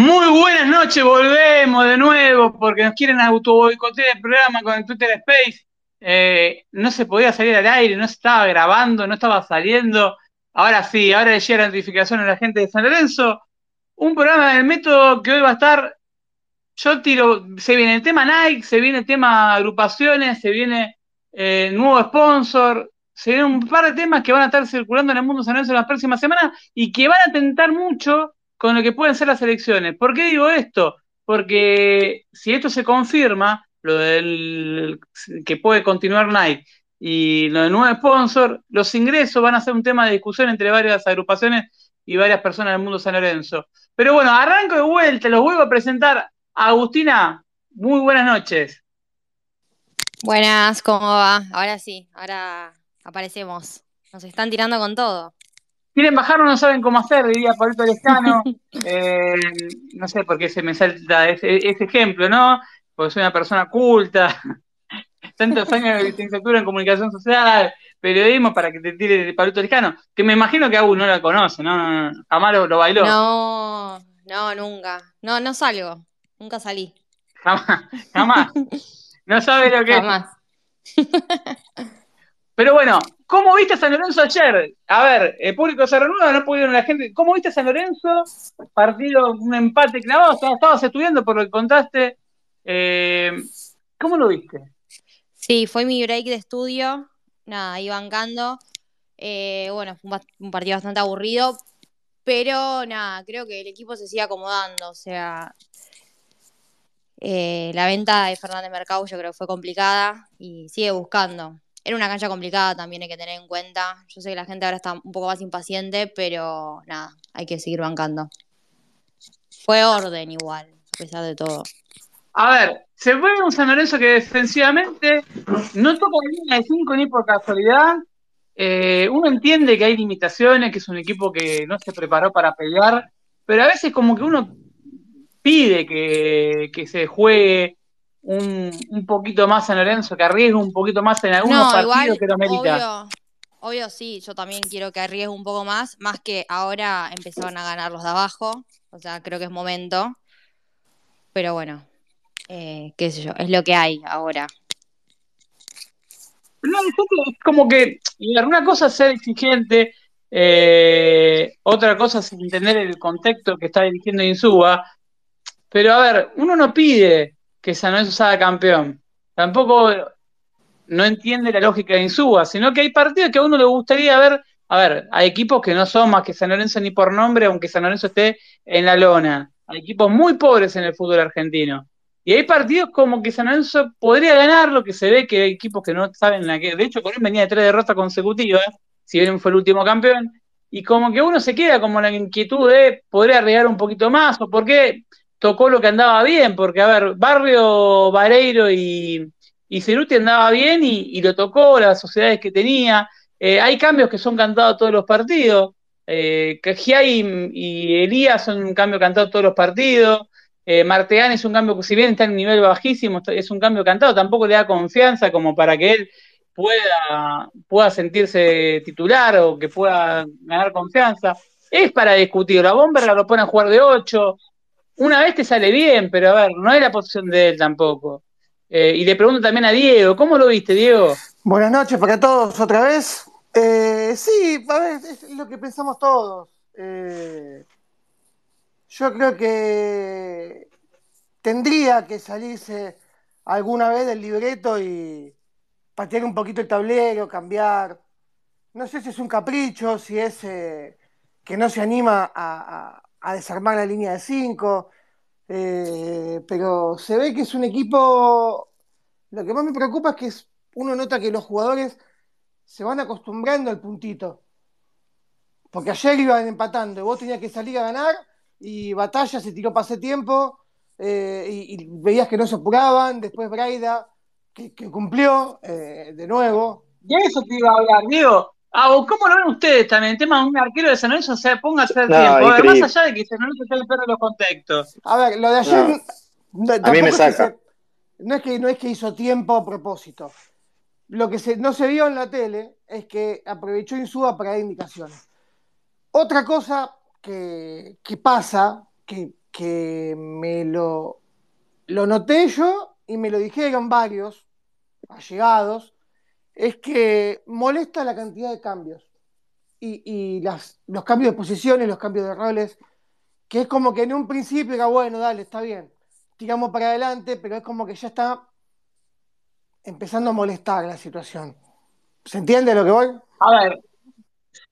Muy buenas noches, volvemos de nuevo porque nos quieren auto boicotear el programa con el Twitter Space. Eh, no se podía salir al aire, no se estaba grabando, no estaba saliendo. Ahora sí, ahora le llega la notificación a la gente de San Lorenzo. Un programa del método que hoy va a estar. Yo tiro, se viene el tema Nike, se viene el tema agrupaciones, se viene eh, nuevo sponsor, se vienen un par de temas que van a estar circulando en el mundo San Lorenzo en las próximas semanas y que van a tentar mucho con lo que pueden ser las elecciones. ¿Por qué digo esto? Porque si esto se confirma, lo del que puede continuar Nike y lo del nuevo sponsor, los ingresos van a ser un tema de discusión entre varias agrupaciones y varias personas del mundo San Lorenzo. Pero bueno, arranco de vuelta, los vuelvo a presentar. Agustina, muy buenas noches. Buenas, ¿cómo va? Ahora sí, ahora aparecemos. Nos están tirando con todo quieren bajar no saben cómo hacer, diría Pablito Lescano. Eh, no sé por qué se me salta ese, ejemplo, ¿no? Porque soy una persona culta, tantos años de licenciatura en comunicación social, periodismo, para que te tire Pablito Lescano, que me imagino que aún no la conoce, ¿no? Jamás lo, bailó. No, no, nunca. No, no salgo. Nunca salí. Jamás, jamás. No sabe lo que jamás. Pero bueno, ¿cómo viste a San Lorenzo ayer? A ver, el público se renueva, no pudieron la gente. ¿Cómo viste a San Lorenzo? Partido, un empate clavado, estabas, estudiando por lo que contaste. Eh, ¿Cómo lo viste? Sí, fue mi break de estudio, nada, ahí bancando. Eh, bueno, fue un partido bastante aburrido, pero nada, creo que el equipo se sigue acomodando, o sea, eh, la venta de Fernández Mercado yo creo que fue complicada y sigue buscando. Era una cancha complicada también, hay que tener en cuenta. Yo sé que la gente ahora está un poco más impaciente, pero nada, hay que seguir bancando. Fue orden igual, a pesar de todo. A ver, se fue un San Lorenzo que defensivamente no toca línea de 5 ni por casualidad. Eh, uno entiende que hay limitaciones, que es un equipo que no se preparó para pelear, pero a veces como que uno pide que, que se juegue un, poquito más San Lorenzo, que arriesgue un poquito más en algunos partidos que lo merita. Obvio, obvio, sí, yo también quiero que arriesgue un poco más, más que ahora empezaron a ganar los de abajo, o sea, creo que es momento. Pero bueno, eh, qué sé yo, es lo que hay ahora. No, es como que una cosa es ser exigente, eh, otra cosa es entender el contexto que está dirigiendo Insúa, pero a ver, uno no pide que San Lorenzo sea campeón. Tampoco no entiende la lógica de Insúa, sino que hay partidos que a uno le gustaría ver. A ver, hay equipos que no son más que San Lorenzo ni por nombre, aunque San Lorenzo esté en la lona. Hay equipos muy pobres en el fútbol argentino. Y hay partidos como que San Lorenzo podría ganar, lo que se ve que hay equipos que no saben la que. De hecho, Corén venía de tres derrotas consecutivas, si bien fue el último campeón. Y como que uno se queda como la inquietud de podría arriesgar un poquito más, o por qué tocó lo que andaba bien, porque, a ver, Barrio, Vareiro y, y Ceruti andaba bien y, lo tocó, las sociedades que tenía. Eh, hay cambios que son cantados todos los partidos. Eh, y Elías son un cambio cantado todos los partidos. Eh, Marteán es un cambio que, si bien está en nivel bajísimo, es un cambio cantado, tampoco le da confianza como para que él pueda, pueda sentirse titular o que pueda ganar confianza. Es para discutir. La Bomber lo pone a jugar de 8, una vez te sale bien, pero a ver, no es la posición de él tampoco. Eh, y le pregunto también a Diego, ¿cómo lo viste, Diego? Buenas noches para todos otra vez. Eh, sí, a ver, es lo que pensamos todos. Eh, yo creo que tendría que salirse alguna vez del libreto y patear un poquito el tablero, cambiar. No sé si es un capricho, si es que no se anima a, a desarmar la línea de 5, eh, pero se ve que es un equipo, lo que más me preocupa es que uno nota que los jugadores se van acostumbrando al puntito, porque ayer iban empatando, vos tenías que salir a ganar y Batalla se tiró pase tiempo eh, y, veías que no se apuraban, después Braida, que, cumplió eh, de nuevo. De eso te iba a hablar, Diego. Ah, ¿cómo lo ven ustedes también? El tema de un arquero de San Lorenzo, o sea, ponga a hacer tiempo. más allá de que San Lorenzo está el perro de los contextos. A ver, lo de ayer. a mí me saca. no, es que, no es que hizo tiempo a propósito. Lo que se, no se vio en la tele es que aprovechó Insúa para dar indicaciones. Otra cosa que, que pasa, que que me lo, lo noté yo y me lo dijeron varios allegados, es que molesta la cantidad de cambios y, las, los cambios de posiciones, los cambios de roles, que es como que en un principio era bueno, dale, está bien, tiramos para adelante, pero es como que ya está empezando a molestar la situación. ¿Se entiende lo que voy? A ver,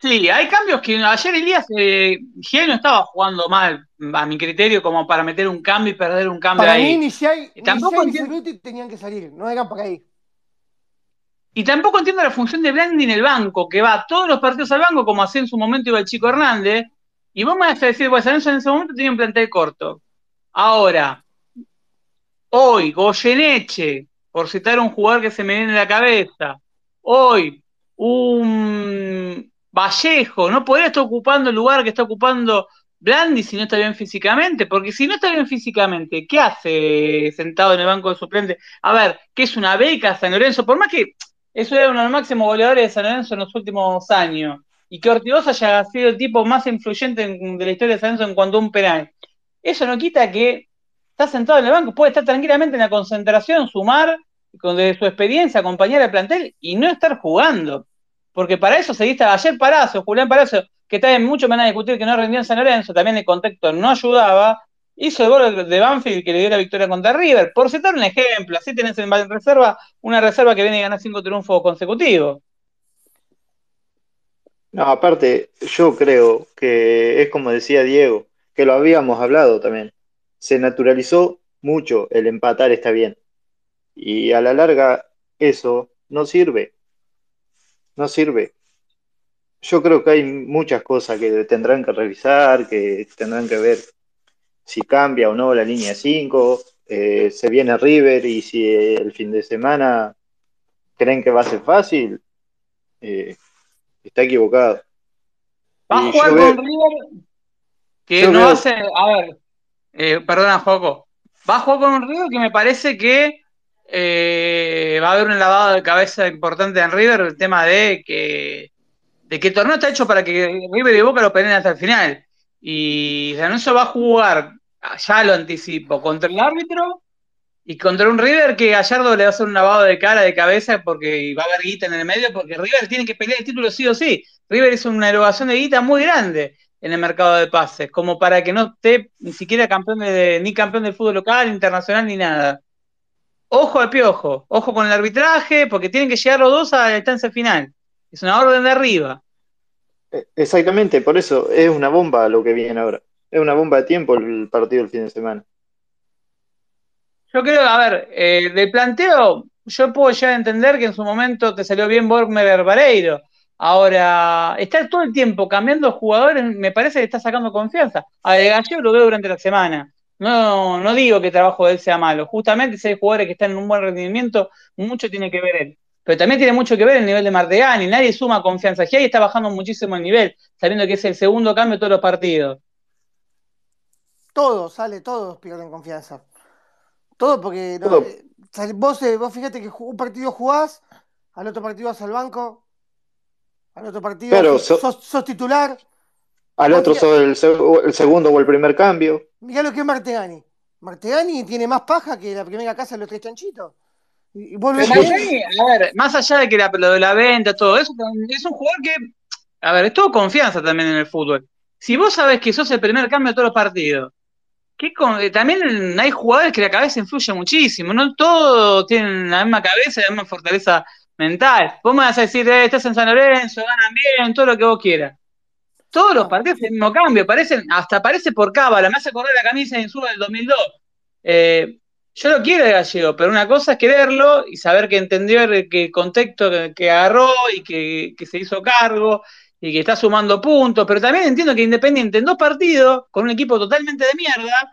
sí, hay cambios que ayer Elías eh, no estaba jugando mal, a mi criterio, como para meter un cambio y perder un cambio para ahí. Mí, ni si hay, Tampoco ni tenían que salir, no eran por ahí. Y tampoco entiendo la función de Blandi en el banco, que va todos los partidos al banco, como hacía en su momento iba el chico Hernández, y vos me vas a decir, pues Alonso en ese momento tenía un plantel corto. Ahora, hoy, Goyeneche, por citar un jugador que se me viene en la cabeza, hoy, un Vallejo, no podría estar ocupando el lugar que está ocupando Blandi si no está bien físicamente, porque si no está bien físicamente, ¿qué hace sentado en el banco de suplente? A ver, ¿qué es una beca San Lorenzo? Por más que eso era uno de los máximos goleadores de San Lorenzo en los últimos años. Y que Ortigosa haya sido el tipo más influyente de la historia de San Lorenzo en cuanto a un penal. Eso no quita que está sentado en el banco, puede estar tranquilamente en la concentración, sumar, con su experiencia, acompañar al plantel y no estar jugando. Porque para eso seguiste ayer Parazo, Julián Parazo, que también mucho me van a discutir que no rendió en San Lorenzo, también el contexto no ayudaba, hizo el gol de Banfield que le dio la victoria contra River. Por citar un ejemplo, así tenés en reserva una reserva que viene a ganar cinco triunfos consecutivos. No, aparte, yo creo que es como decía Diego, que lo habíamos hablado también. Se naturalizó mucho el empatar está bien. Y a la larga eso no sirve. No sirve. Yo creo que hay muchas cosas que tendrán que revisar, que tendrán que ver si cambia o no la línea 5, eh, se viene River y si el fin de semana creen que va a ser fácil, eh, está equivocado. Va a jugar con River que no hace, a ver, eh, perdona Joco, va a jugar con un River que me parece que va a haber un lavado de cabeza importante en River, el tema de que de que el torneo está hecho para que River y Boca lo peleen hasta el final. Y Alonso va a jugar, ya lo anticipo, contra el árbitro y contra un River que Gallardo le va a hacer un lavado de cara, de cabeza, porque va a haber guita en el medio, porque River tiene que pelear el título sí o sí. River es una erogación de guita muy grande en el mercado de pases, como para que no esté ni siquiera campeón de, ni campeón del fútbol local, internacional, ni nada. Ojo al piojo, ojo con el arbitraje, porque tienen que llegar los dos a la instancia final. Es una orden de arriba. Exactamente, por eso es una bomba lo que viene ahora. Es una bomba de tiempo el partido del fin de semana. Yo creo, a ver, eh, de planteo, yo puedo ya entender que en su momento te salió bien Borgmer Vareiro. Ahora, estar todo el tiempo cambiando jugadores me parece que está sacando confianza. A De Gallego lo veo durante la semana. No, no digo que el trabajo de él sea malo. Justamente si hay jugadores que están en un buen rendimiento, mucho tiene que ver él pero también tiene mucho que ver el nivel de Martegani, nadie suma confianza. ahí está bajando muchísimo el nivel, sabiendo que es el segundo cambio de todos los partidos. Todos, sale, todos pierden confianza. Todo porque eh, vos, eh, vos fíjate que un partido jugás, al otro partido vas al banco, al otro partido sos, titular. Al otro sos el, segundo o el primer cambio. Mirá lo que es Martegani. Martegani tiene más paja que la primera casa de los tres chanchitos. Y a ver, más allá de que la, lo de la venta, todo eso, es un jugador que, a ver, es todo confianza también en el fútbol. Si vos sabés que sos el primer cambio de todos los partidos, que eh, también hay jugadores que la cabeza influye muchísimo, no todos tienen la misma cabeza y la misma fortaleza mental. Vos me vas a decir, eh, estás en San Lorenzo, ganan bien, todo lo que vos quieras. Todos los partidos el mismo cambio, parecen, hasta parece por cábala, me hace correr la camisa en Suba del 2002. Eh, yo lo quiero de Gallego, pero una cosa es quererlo y saber que entendió el, contexto que, agarró y que, se hizo cargo y que está sumando puntos, pero también entiendo que Independiente en dos partidos, con un equipo totalmente de mierda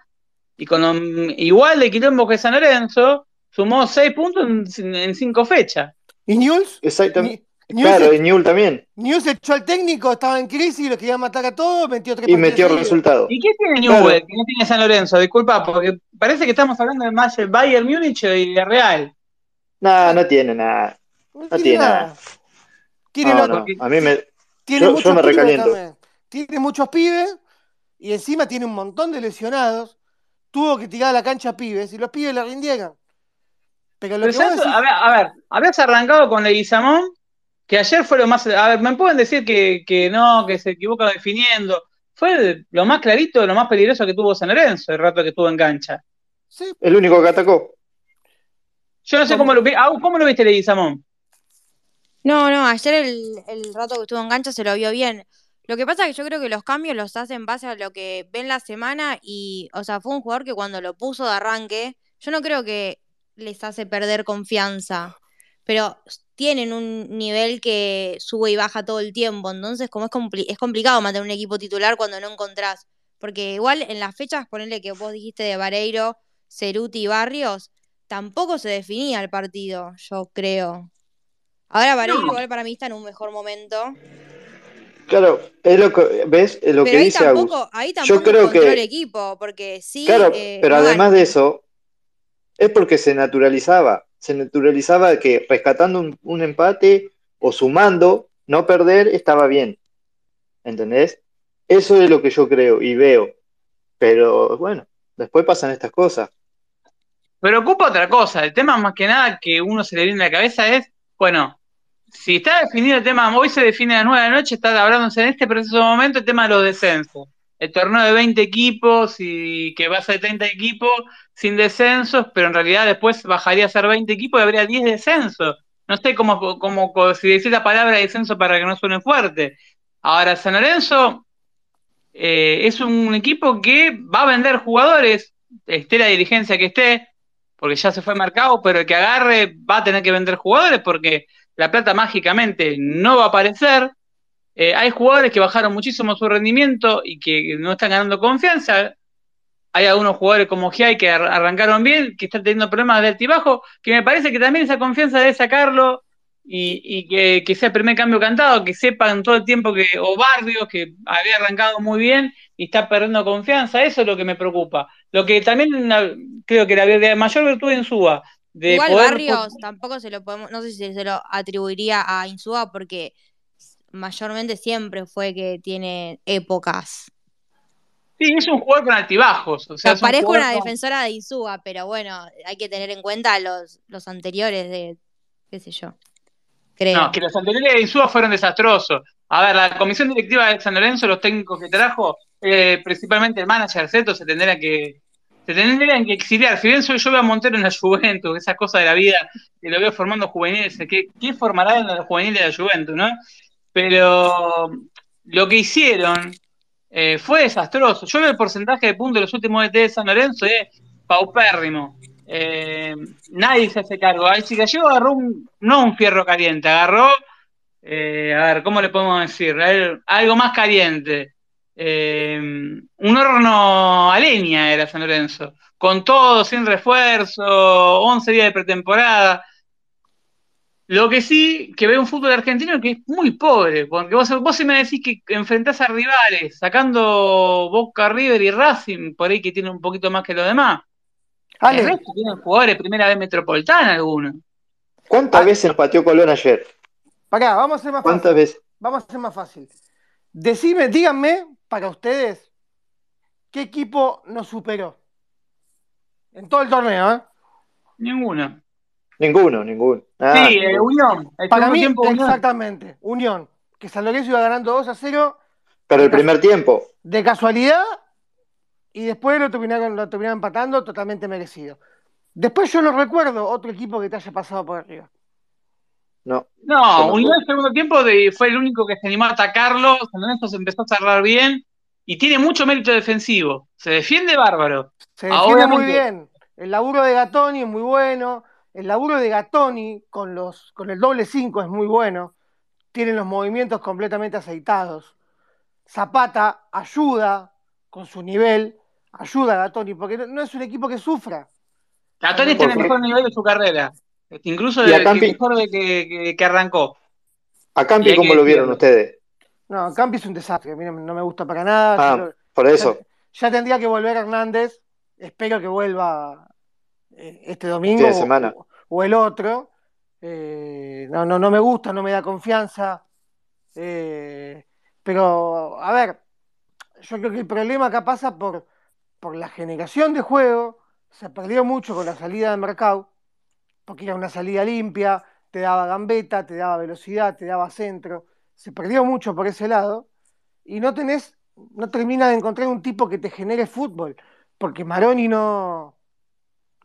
y con igual de quilombo que San Lorenzo, sumó seis puntos en, cinco fechas. ¿Y News? Exactamente claro, y Newell también. News echó al técnico, estaba en crisis, lo quería matar a todos, metió tres Y metió resultado. ¿Y qué tiene Newell que no tiene San Lorenzo? Disculpa, porque parece que estamos hablando de más el Bayern Múnich y de Real. No, no tiene nada. No, tiene nada. Tiene A mí me. Tiene yo, me recaliento. Tiene muchos pibes y encima tiene un montón de lesionados, tuvo que tirar a la cancha a pibes y los pibes le rindieron. Pero lo Pero que decís- a, ver, a ver, habías arrancado con Leguizamón, que ayer fue lo más. A ver, me pueden decir que, que no, que se equivoca definiendo. Fue lo más clarito, lo más peligroso que tuvo San Lorenzo el rato que estuvo en cancha. sí, El único que atacó. Yo no sé cómo lo, vi- ¿cómo lo viste, Leguizamón. No, no, ayer el, el rato que estuvo en cancha se lo vio bien. Lo que pasa es que yo creo que los cambios los hacen en base a lo que ven la semana y, o sea, fue un jugador que cuando lo puso de arranque, yo no creo que les hace perder confianza, pero tienen un nivel que sube y baja todo el tiempo, entonces como es, compli- es complicado mantener un equipo titular cuando no encontrás, porque igual en las fechas, ponerle que vos dijiste de Vareiro, Ceruti y Barrios, tampoco se definía el partido, yo creo. Ahora Vareiro No. igual para mí está en un mejor momento. Claro, es lo que, ¿ves? Es lo pero que ahí dice Agus. tampoco, ahí Yo tampoco creo encontró que- el equipo, porque sí. Claro, eh, pero no además de eso, es porque se naturalizaba. Se naturalizaba que rescatando un, empate o sumando, no perder, estaba bien. ¿Entendés? Eso es lo que yo creo y veo. Pero bueno, después pasan estas cosas. Preocupa otra cosa. El tema más que nada que uno se le viene a la cabeza es, bueno, si está definido el tema, hoy se define a las 9 de la noche, está hablándose en este preciso momento el tema de los descensos. El torneo de 20 equipos y que va a ser 30 equipos sin descensos, pero en realidad después bajaría a ser 20 equipos y habría 10 descensos. No sé cómo, cómo, si decir la palabra descenso para que no suene fuerte. Ahora, San Lorenzo eh, es un equipo que va a vender jugadores, esté la dirigencia que esté, porque ya se fue marcado, pero el que agarre va a tener que vender jugadores porque la plata mágicamente no va a aparecer. Eh, hay jugadores que bajaron muchísimo su rendimiento y que no están ganando confianza. Hay algunos jugadores como Giai que ar- arrancaron bien, que están teniendo problemas de altibajo, que me parece que también esa confianza debe sacarlo y, y que, que sea el primer cambio cantado, que sepan todo el tiempo que, o Barrios, que había arrancado muy bien y está perdiendo confianza, eso es lo que me preocupa. Lo que también creo que la, la mayor virtud de Insúa, de Igual poder Barrios tampoco se lo podemos, no sé si se lo atribuiría a Insúa porque mayormente siempre fue que tiene épocas. Sí, es un jugador con altibajos. O sea, un una con- defensora de Insúa, pero bueno, hay que tener en cuenta los, los anteriores de, qué sé yo, creo. No, que los anteriores de Insúa fueron desastrosos. A ver, la comisión directiva de San Lorenzo, los técnicos que trajo, eh, principalmente el manager Zeto, se tendría que se tendrían que exiliar. Si bien soy yo veo a Montero en la Juventus, esas cosas de la vida, que lo veo formando juveniles, ¿qué, qué formará en la juvenil de la Juventus, no? Pero lo que hicieron eh, fue desastroso. Yo veo el porcentaje de puntos de los últimos ET de San Lorenzo es paupérrimo. Eh, nadie se hace cargo. El Gallego agarró un, no un fierro caliente, agarró, eh, a ver, ¿cómo le podemos decir? Al- Algo más caliente. Eh, un horno a leña era San Lorenzo, con todo, sin refuerzo, 11 días de pretemporada. Lo que sí, que veo un fútbol argentino que es muy pobre, porque vos, vos si me decís que enfrentás a rivales, sacando Boca, River y Racing, por ahí que tiene un poquito más que los demás. El Ale, resto tienen jugadores de primera vez metropolitana algunos. ¿Cuántas Ah. veces nos pateó Colón ayer? pará, vamos a hacer más ¿Cuántas fácil. veces? Vamos a hacer más fácil. Decime, díganme, para ustedes, ¿qué equipo nos superó? En todo el torneo, ¿eh? Ninguno. Ninguno, ninguno. Ah, sí, eh. Unión. El Para mí, tiempo, exactamente. Unión. Que San Lorenzo iba ganando 2 a 0 Pero el primer tiempo. de casualidad y después lo terminaron, lo terminaron empatando totalmente merecido. Después yo no recuerdo otro equipo que te haya pasado por arriba. No. No, Unión el segundo tiempo de- fue el único que se animó a atacarlo. San Lorenzo se empezó a cerrar bien y tiene mucho mérito defensivo. Se defiende bárbaro. Se defiende muy bien. El laburo de Gatoni es muy bueno. El laburo de Gatoni con, los, con el doble 5 es muy bueno. Tienen los movimientos completamente aceitados. Zapata ayuda con su nivel. Ayuda a Gatoni porque no, no es un equipo que sufra. Gatoni está en el mejor nivel de su carrera. Este, Incluso de, Campi- mejor de que, que- que arrancó. A Campi, ¿cómo que lo vieron ustedes? No, Campi es un desastre. A mí no, no me gusta para nada. Ah, Yo- por eso. Ya, ya tendría que volver Hernández. Espero que vuelva este domingo Fin de o- semana. O, o el otro. Eh, no, no, no me gusta, no me da confianza. Eh, pero, a ver, yo creo que el problema acá pasa por, por la generación de juego, se perdió mucho con la salida de mercado, porque era una salida limpia, te daba gambeta, te daba velocidad, te daba centro, se perdió mucho por ese lado, y no tenés, no termina de encontrar un tipo que te genere fútbol, porque Maroni no,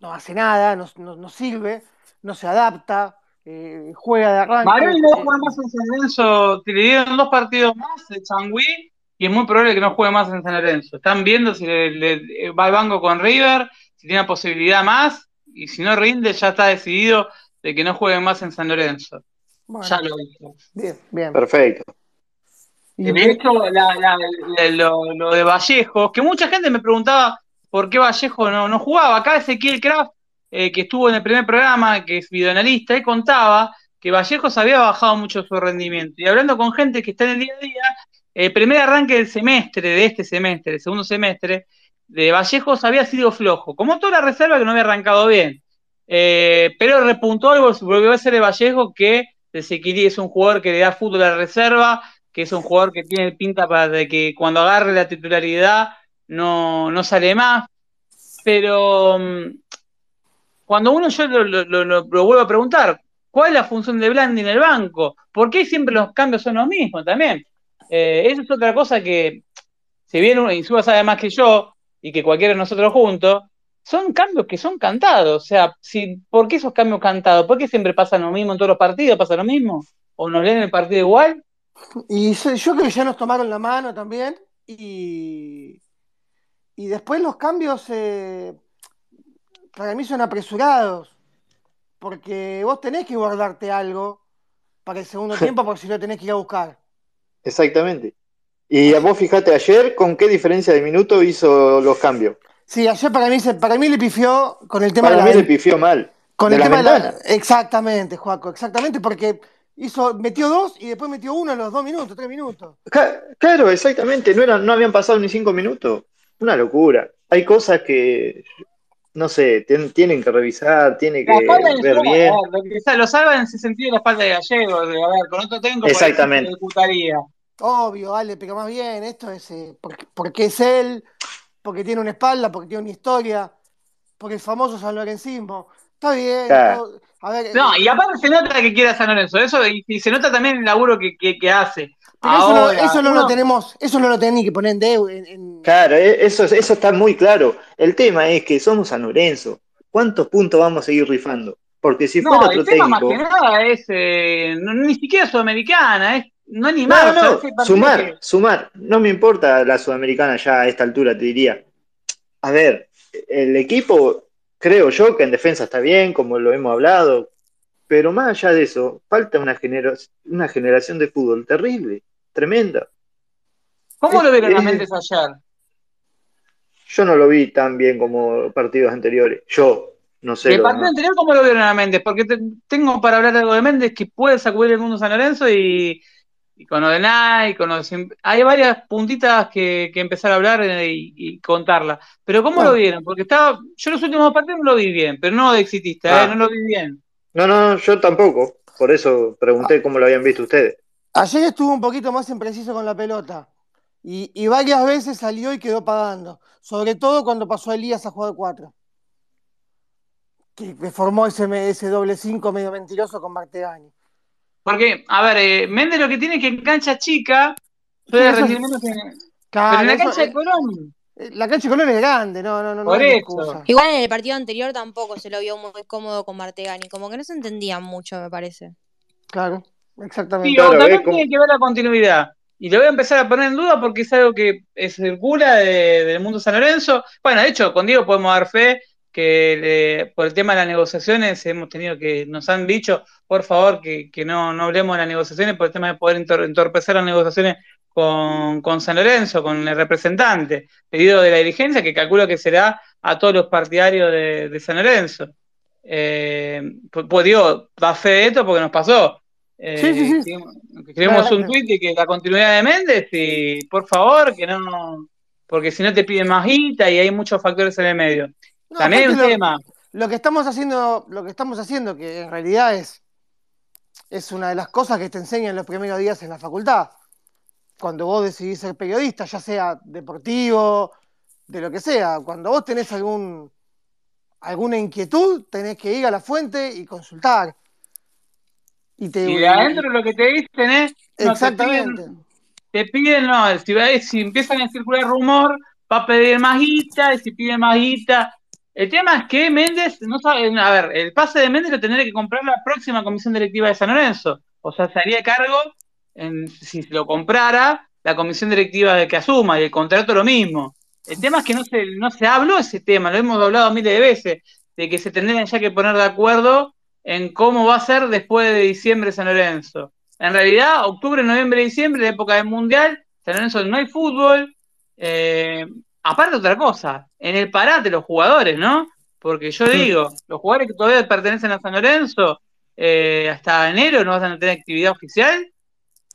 no hace nada, no, no- no sirve, no se adapta, eh, juega de arranque. Maroni no eh, juega más en San Lorenzo, te le dieron dos partidos más de Changui y es muy probable que no juegue más en San Lorenzo. Están viendo si le, le- va al banco con River, si tiene posibilidad más, y si no rinde, ya está decidido de que no juegue más en San Lorenzo. bueno, Ya lo dijo. bien, bien. Perfecto. Y De hecho, la- la- la- lo, lo de Vallejo, que mucha gente me preguntaba por qué Vallejo no, no jugaba. Acá Ezequiel Kraft, eh, que estuvo en el primer programa, que es videoanalista, él contaba que Vallejo había bajado mucho su rendimiento. Y hablando con gente que está en el día a día, el primer arranque del semestre, de este semestre, el segundo semestre, de Vallejos había sido flojo. Como toda la reserva que no había arrancado bien. Eh, pero repuntó algo, volvió a ser el Vallejo que Ezequiel es un jugador que le da fútbol a la reserva, que es un jugador que tiene pinta para de que cuando agarre la titularidad no, no sale más. Pero mm, cuando uno yo lo, lo- vuelvo a preguntar, ¿cuál es la función de Blandi en el banco? ¿Por qué siempre los cambios son los mismos también? Eh, eso es otra cosa que, si bien Insúa sabe más que yo y que cualquiera de nosotros juntos, son cambios que son cantados. O sea, si, ¿por qué esos cambios cantados? ¿Por qué siempre pasa lo mismo en todos los partidos? ¿Pasa lo mismo? ¿O nos leen el partido igual? Y yo creo que ya nos tomaron la mano también. Y, y después los cambios eh, para mí son apresurados. Porque vos tenés que guardarte algo para el segundo tiempo, porque si no tenés que ir a buscar. Exactamente. Y vos fijate ayer con qué diferencia de minuto hizo los cambios. Sí, ayer para mí, para mí le pifió con el tema Para de mí la le pifió mal. Con de el la tema de la- ventana. Exactamente, Juaco, exactamente, porque hizo, metió dos y después metió uno a los dos minutos, tres minutos. Claro, exactamente. No, eran, no habían pasado ni cinco minutos. Una locura. Hay cosas que, no sé, ten- tienen que revisar, tienen que ver Insúa, bien. ver, lo, que, lo salva en ese sentido la espalda de Gallego, de, a ver, con otro por Exactamente. ejecutaría. Obvio, vale, pero más bien, esto es eh, porque, porque es él, porque tiene una espalda, porque tiene una historia, porque el famoso San Lorencismo. Está bien, Claro. todo- a ver, No, eh, y aparte se nota que quiere a San Lorenzo, eso, y, y se nota también el laburo que, que, que hace. Pero eso, no, eso no lo tenemos, eso no lo tenés ni que poner en deuda. En, Claro, e- eso, eso está muy claro. El tema es que somos San Lorenzo. ¿Cuántos puntos vamos a seguir rifando? Porque si No, fuera otro el tema más técnico. que nada es eh, no- ni siquiera sudamericana, es no No, animar. no, ese partido sumar, que- sumar. No me importa la sudamericana ya a esta altura, te diría. A ver, el equipo, creo yo que en defensa está bien, como lo hemos hablado, pero más allá de eso, falta una, genera- una generación de fútbol terrible, tremenda. ¿Cómo es- lo vieron las es- mentes ayer? Yo no lo vi tan bien como partidos anteriores. Yo, no sé. El partido anterior, ¿cómo lo vieron a Méndez? Porque te- tengo para hablar algo de Méndez que puede sacudir el mundo San Lorenzo y, y con lo de Nike, con lo de hay varias puntitas que, que empezar a hablar eh, y, y contarlas. Pero ¿cómo lo vieron? Porque estaba, yo los últimos partidos no lo vi bien, pero no de exitista, Ah. eh, no lo vi bien. No, no, yo tampoco. Por eso pregunté cómo lo habían visto ustedes. Ayer estuvo un poquito más impreciso con la pelota. Y, y varias veces salió y quedó pagando. Sobre todo cuando pasó a Elías a jugar cuatro. Que, que formó ese, ese doble cinco medio mentiroso con Martegani. Porque, a ver, eh, Méndez lo que tiene es que en cancha chica puede Sí, eso rendir es- menos que. Claro, pero en la eso- cancha de Colón. Eh, la cancha de Colón es grande, no, no, no, no Por hay eso. Igual en el partido anterior tampoco se lo vio muy cómodo con Martegani, como que no se entendían mucho, me parece. Claro, Sí, exactamente. Claro, o también como- tiene que ver la continuidad. Y lo voy a empezar a poner en duda porque es algo que circula de- del mundo San Lorenzo. Bueno, de hecho, con Diego podemos dar fe que le- por el tema de las negociaciones hemos tenido que, nos han dicho, por favor, que, que no, no hablemos de las negociaciones por el tema de poder entor- entorpecer las negociaciones con, con San Lorenzo, con el representante, pedido de la dirigencia, que calculo que será a todos los partidarios de, de San Lorenzo. Eh, pues, pues digo, da fe de esto porque nos pasó. Eh, Sí, sí, sí. escribimos- un tuit de que la continuidad de Méndez y por favor que no, porque si no te piden más guita y hay muchos factores en el medio. No, También hay un lo- tema. Lo que estamos haciendo, lo que estamos haciendo, que en realidad es, es una de las cosas que te enseñan los primeros días en la facultad. cuando vos decidís ser periodista, ya sea deportivo, de lo que sea, cuando vos tenés algún, alguna inquietud, tenés que ir a la fuente y consultar. Y, te, y de adentro lo que te dicen es... exactamente. Te piden, no, si, si empiezan a circular rumor, va a pedir más guita, y si pide más guita, el tema es que Méndez no sabe, a ver, el pase de Méndez lo tendría que comprar la próxima comisión directiva de San Lorenzo. O sea, se haría cargo, en, si lo comprara, la comisión directiva de que asuma y el contrato lo mismo. El tema es que no se, no se habló ese tema, lo hemos hablado miles de veces, de que se tendrían ya que poner de acuerdo en cómo va a ser después de diciembre San Lorenzo. En realidad, octubre, noviembre, diciembre, la época del Mundial, San Lorenzo no hay fútbol, eh, aparte otra cosa, en el parate los jugadores, ¿no? Porque yo digo, los jugadores que todavía pertenecen a San Lorenzo, eh, hasta enero no van a tener actividad oficial,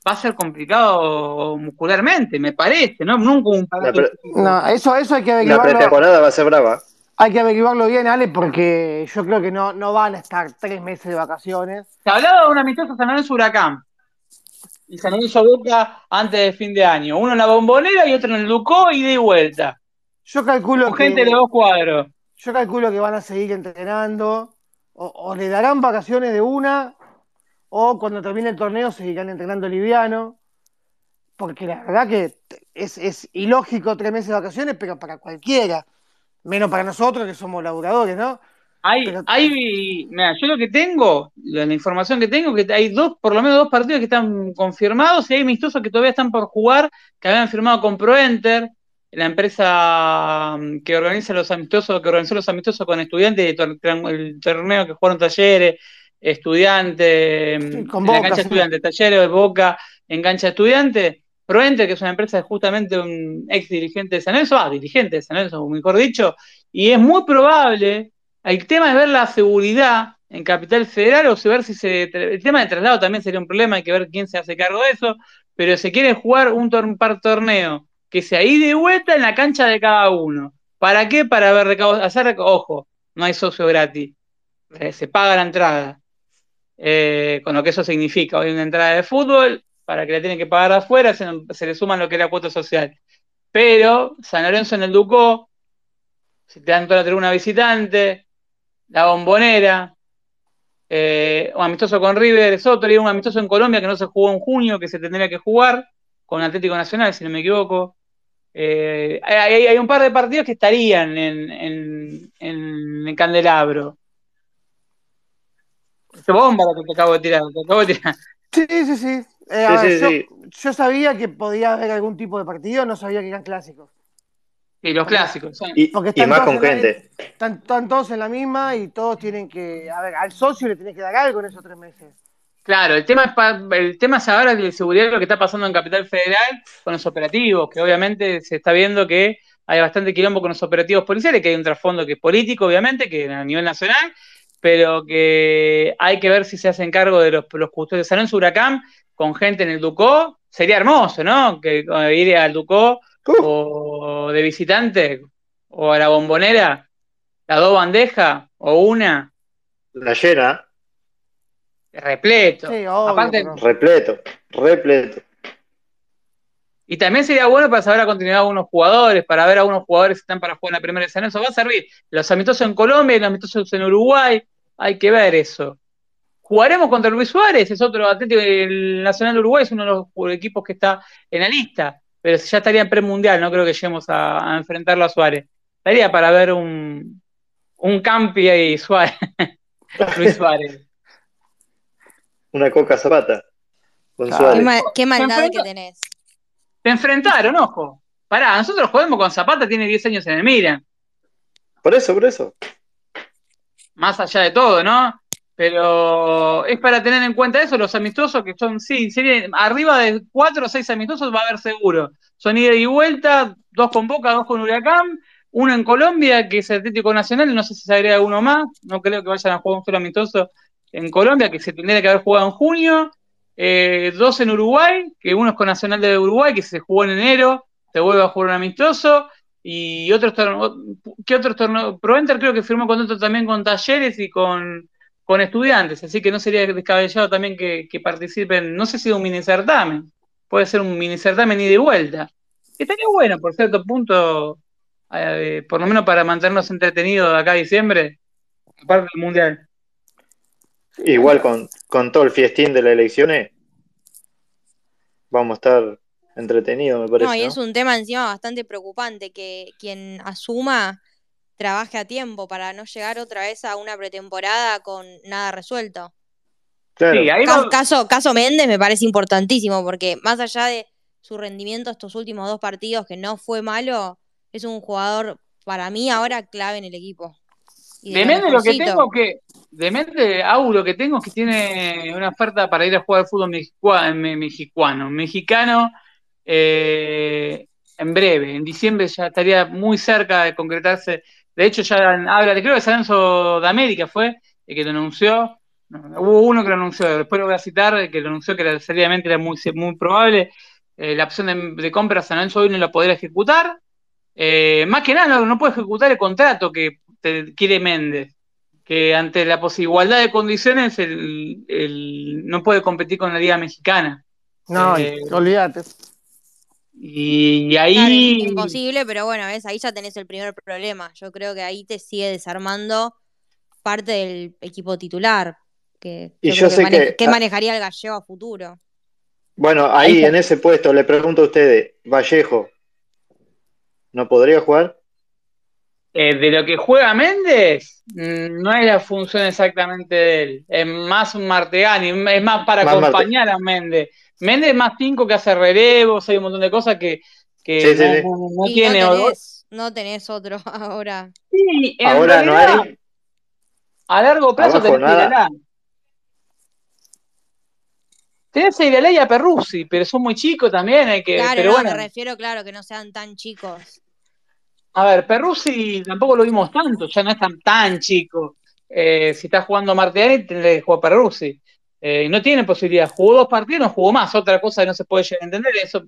va a ser complicado muscularmente, me parece, ¿no? Nunca un parate. No, eso, eso hay que averiguarlo. La pretemporada va a ser brava. Hay que averiguarlo bien, Ale, porque yo creo que no, no van a estar tres meses de vacaciones. Se hablaba de una amistosa San Lorenzo Huracán y San Lorenzo Boca antes de fin de año. Uno en la bombonera y otro en el Ducó, y de vuelta. Yo calculo Con gente de dos cuadros. Yo calculo que van a seguir entrenando, o, le darán vacaciones de una, o cuando termine el torneo seguirán entrenando liviano, porque la verdad que es, ilógico tres meses de vacaciones, pero para cualquiera, menos para nosotros que somos laburadores, ¿no? Hay, hay, mira, yo lo que tengo, la, información que tengo, que hay dos, por lo menos dos partidos que están confirmados y hay amistosos que todavía están por jugar, que habían firmado con ProEnter, la empresa mm, que organiza los amistosos, que organizó los amistosos con estudiantes, el torneo que jugaron talleres, estudiantes, mm, en la cancha estudiantes, talleres de Boca en cancha estudiantes, Proenter, que es una empresa de justamente un ex dirigente de San Lorenzo, ah, dirigente de San Lorenzo, mejor dicho, y es muy probable, el tema es ver la seguridad en Capital Federal o ver si se, el tema de traslado también sería un problema, hay que ver quién se hace cargo de eso, pero se quiere jugar un, par torneo que sea ahí de vuelta en la cancha de cada uno. ¿Para qué? Para ver hacer, ojo, no hay socio gratis, eh, se paga la entrada, eh, con lo que eso significa. Hoy una entrada de fútbol, para que la tienen que pagar afuera, se, le suman lo que es la cuota social. Pero San Lorenzo en el Ducó, si te dan toda la tribuna visitante, la bombonera, eh, un amistoso con River es otro, y un amistoso en Colombia que no se jugó en junio, que se tendría que jugar, con Atlético Nacional, si no me equivoco. Eh, hay, un par de partidos que estarían en, en, en, Candelabro. Qué bomba lo que te acabo de tirar, te acabo de tirar. Sí, sí, sí. Eh, yo, sabía que podía haber algún tipo de partido, no sabía que eran clásicos. Y los clásicos. Y, más con gente. están, todos en la misma y todos tienen que. A ver, al socio le tiene que dar algo en esos tres meses. Claro, el tema, es el tema es ahora de seguridad lo que está pasando en Capital Federal con los operativos, que obviamente se está viendo que hay bastante quilombo con los operativos policiales, que hay un trasfondo que es político, obviamente, que a nivel nacional, pero que hay que ver si se hacen cargo de los, los custodios. de su Huracán con gente en el Ducó, sería hermoso, ¿no? Que ir al Ducó o de visitante o a la bombonera, las dos bandejas o una. La llena. Repleto. Aparte, repleto, repleto. Y también sería bueno para saber la continuidad de algunos jugadores, para ver a algunos jugadores que están para jugar en la primera escena. Eso va a servir. Los amistosos en Colombia y los amistosos en Uruguay. Hay que ver eso. Jugaremos contra Luis Suárez, es otro Atlético el Nacional de Uruguay, es uno de los equipos que está en la lista. Pero ya estaría en premundial, no creo que lleguemos a, enfrentarlo a Suárez. Estaría para ver un, un Campi y Suárez. Luis Suárez una coca zapata. Con qué, maldad que tenés. Te enfrentaron, ojo. Pará, nosotros jugamos con Zapata, tiene 10 años en el Milan. Por eso, por eso. Más allá de todo, ¿no? Pero es para tener en cuenta eso, los amistosos que son, sí, arriba de 4 o 6 amistosos va a haber seguro. Son ida y vuelta, dos con Boca, dos con Huracán, uno en Colombia, que es Atlético Nacional, no sé si se agrega uno más, no creo que vayan a jugar un solo amistoso en Colombia, que se tendría que haber jugado en junio, eh, dos en Uruguay, que uno es con Nacional de Uruguay, que se jugó en enero, se vuelve a jugar un amistoso, y otros torneos, ¿qué otros torneos? ProEnter creo que firmó contrato también con talleres y con, con estudiantes, así que no sería descabellado también que, participen, no sé si de un mini certamen. puede ser un mini certamen y de vuelta. Estaría bueno, por cierto punto, eh, por lo menos para mantenernos entretenidos acá a diciembre, aparte del Mundial. Igual con, con todo el fiestín de las elecciones, vamos a estar entretenidos, me parece. No, y ¿no? es un tema encima bastante preocupante que quien asuma trabaje a tiempo para no llegar otra vez a una pretemporada con nada resuelto. Claro, Sí, ahí Ca- va- Caso, caso Méndez me parece importantísimo porque más allá de su rendimiento estos últimos dos partidos que no fue malo, es un jugador para mí ahora clave en el equipo. Y De lo Méndez lo que tengo que. De Méndez, Au, lo que tengo es que tiene una oferta para ir a jugar fútbol mexicano. Mexicano eh, en breve. En diciembre ya estaría muy cerca de concretarse. De hecho, ya habla, creo que San Lorenzo de América fue el que lo anunció. Hubo uno que lo anunció, después lo voy a citar, que lo anunció que seriamente era muy, muy probable. Eh, la opción de, compra San Lorenzo hoy no la podría ejecutar. Eh, más que nada, no, no puede ejecutar el contrato que te quiere Méndez, que ante la posigualdad de condiciones el, el- no puede competir con la Liga Mexicana. No, Eh, olvídate. Y, y Claro, ahí, imposible, pero bueno, ves, ahí ya tenés el primer problema. Yo creo que ahí te sigue desarmando parte del equipo titular, que, Y yo sé mane- que- que ah. manejaría el gallego a futuro. Bueno, ahí en ese puesto le pregunto a ustedes, Vallejo, ¿no podría jugar? Eh, de lo que juega Méndez, mm, no es la función exactamente de él. Es más un Martegani, es más para Más Marte- acompañar a Méndez. Méndez es más cinco que hace relevos, hay un montón de cosas que, que Sí, sí, no, sí. no- tiene. no tenés, no tenés otro ahora. Sí, en Ahora no hay. A largo plazo Abajo tenés a nada. Tenés a Iralá y a Perruzzi, pero son muy chicos también, hay que, Claro, pero no, bueno, me refiero, claro, que no sean tan chicos. A ver, Perruzzi tampoco lo vimos tanto, ya no es tan, tan chico. Eh, si está jugando Martinelli, que jugar Perruzzi. Eh, y no tiene posibilidad. Jugó dos partidos, no jugó más. Otra cosa que no se puede llegar a entender, eso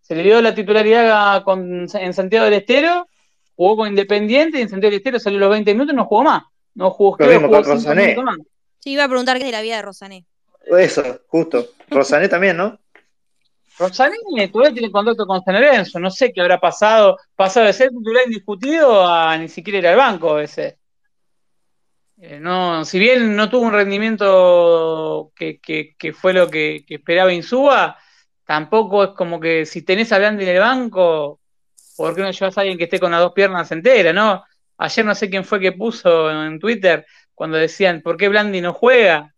se le dio la titularidad con- en Santiago del Estero, jugó con Independiente y en Santiago del Estero salió los 20 minutos y no jugó más. No jugó, Lo creo, mismo jugó con Rosané. más. Sí, iba a preguntar qué es de la vida de Rosané. Eso, justo. Rosané también, ¿no? Rosalini todavía tiene contacto con San Lorenzo, no sé qué habrá pasado, pasado de ser titular indiscutido a ni siquiera ir al banco ese. Eh, no, si bien no tuvo un rendimiento que, fue lo que, que esperaba Insúa, tampoco es como que si tenés a Blandi en el banco, ¿por qué no llevas a alguien que esté con las dos piernas enteras, no? Ayer no sé quién fue que puso en Twitter cuando decían, ¿por qué Blandi no juega?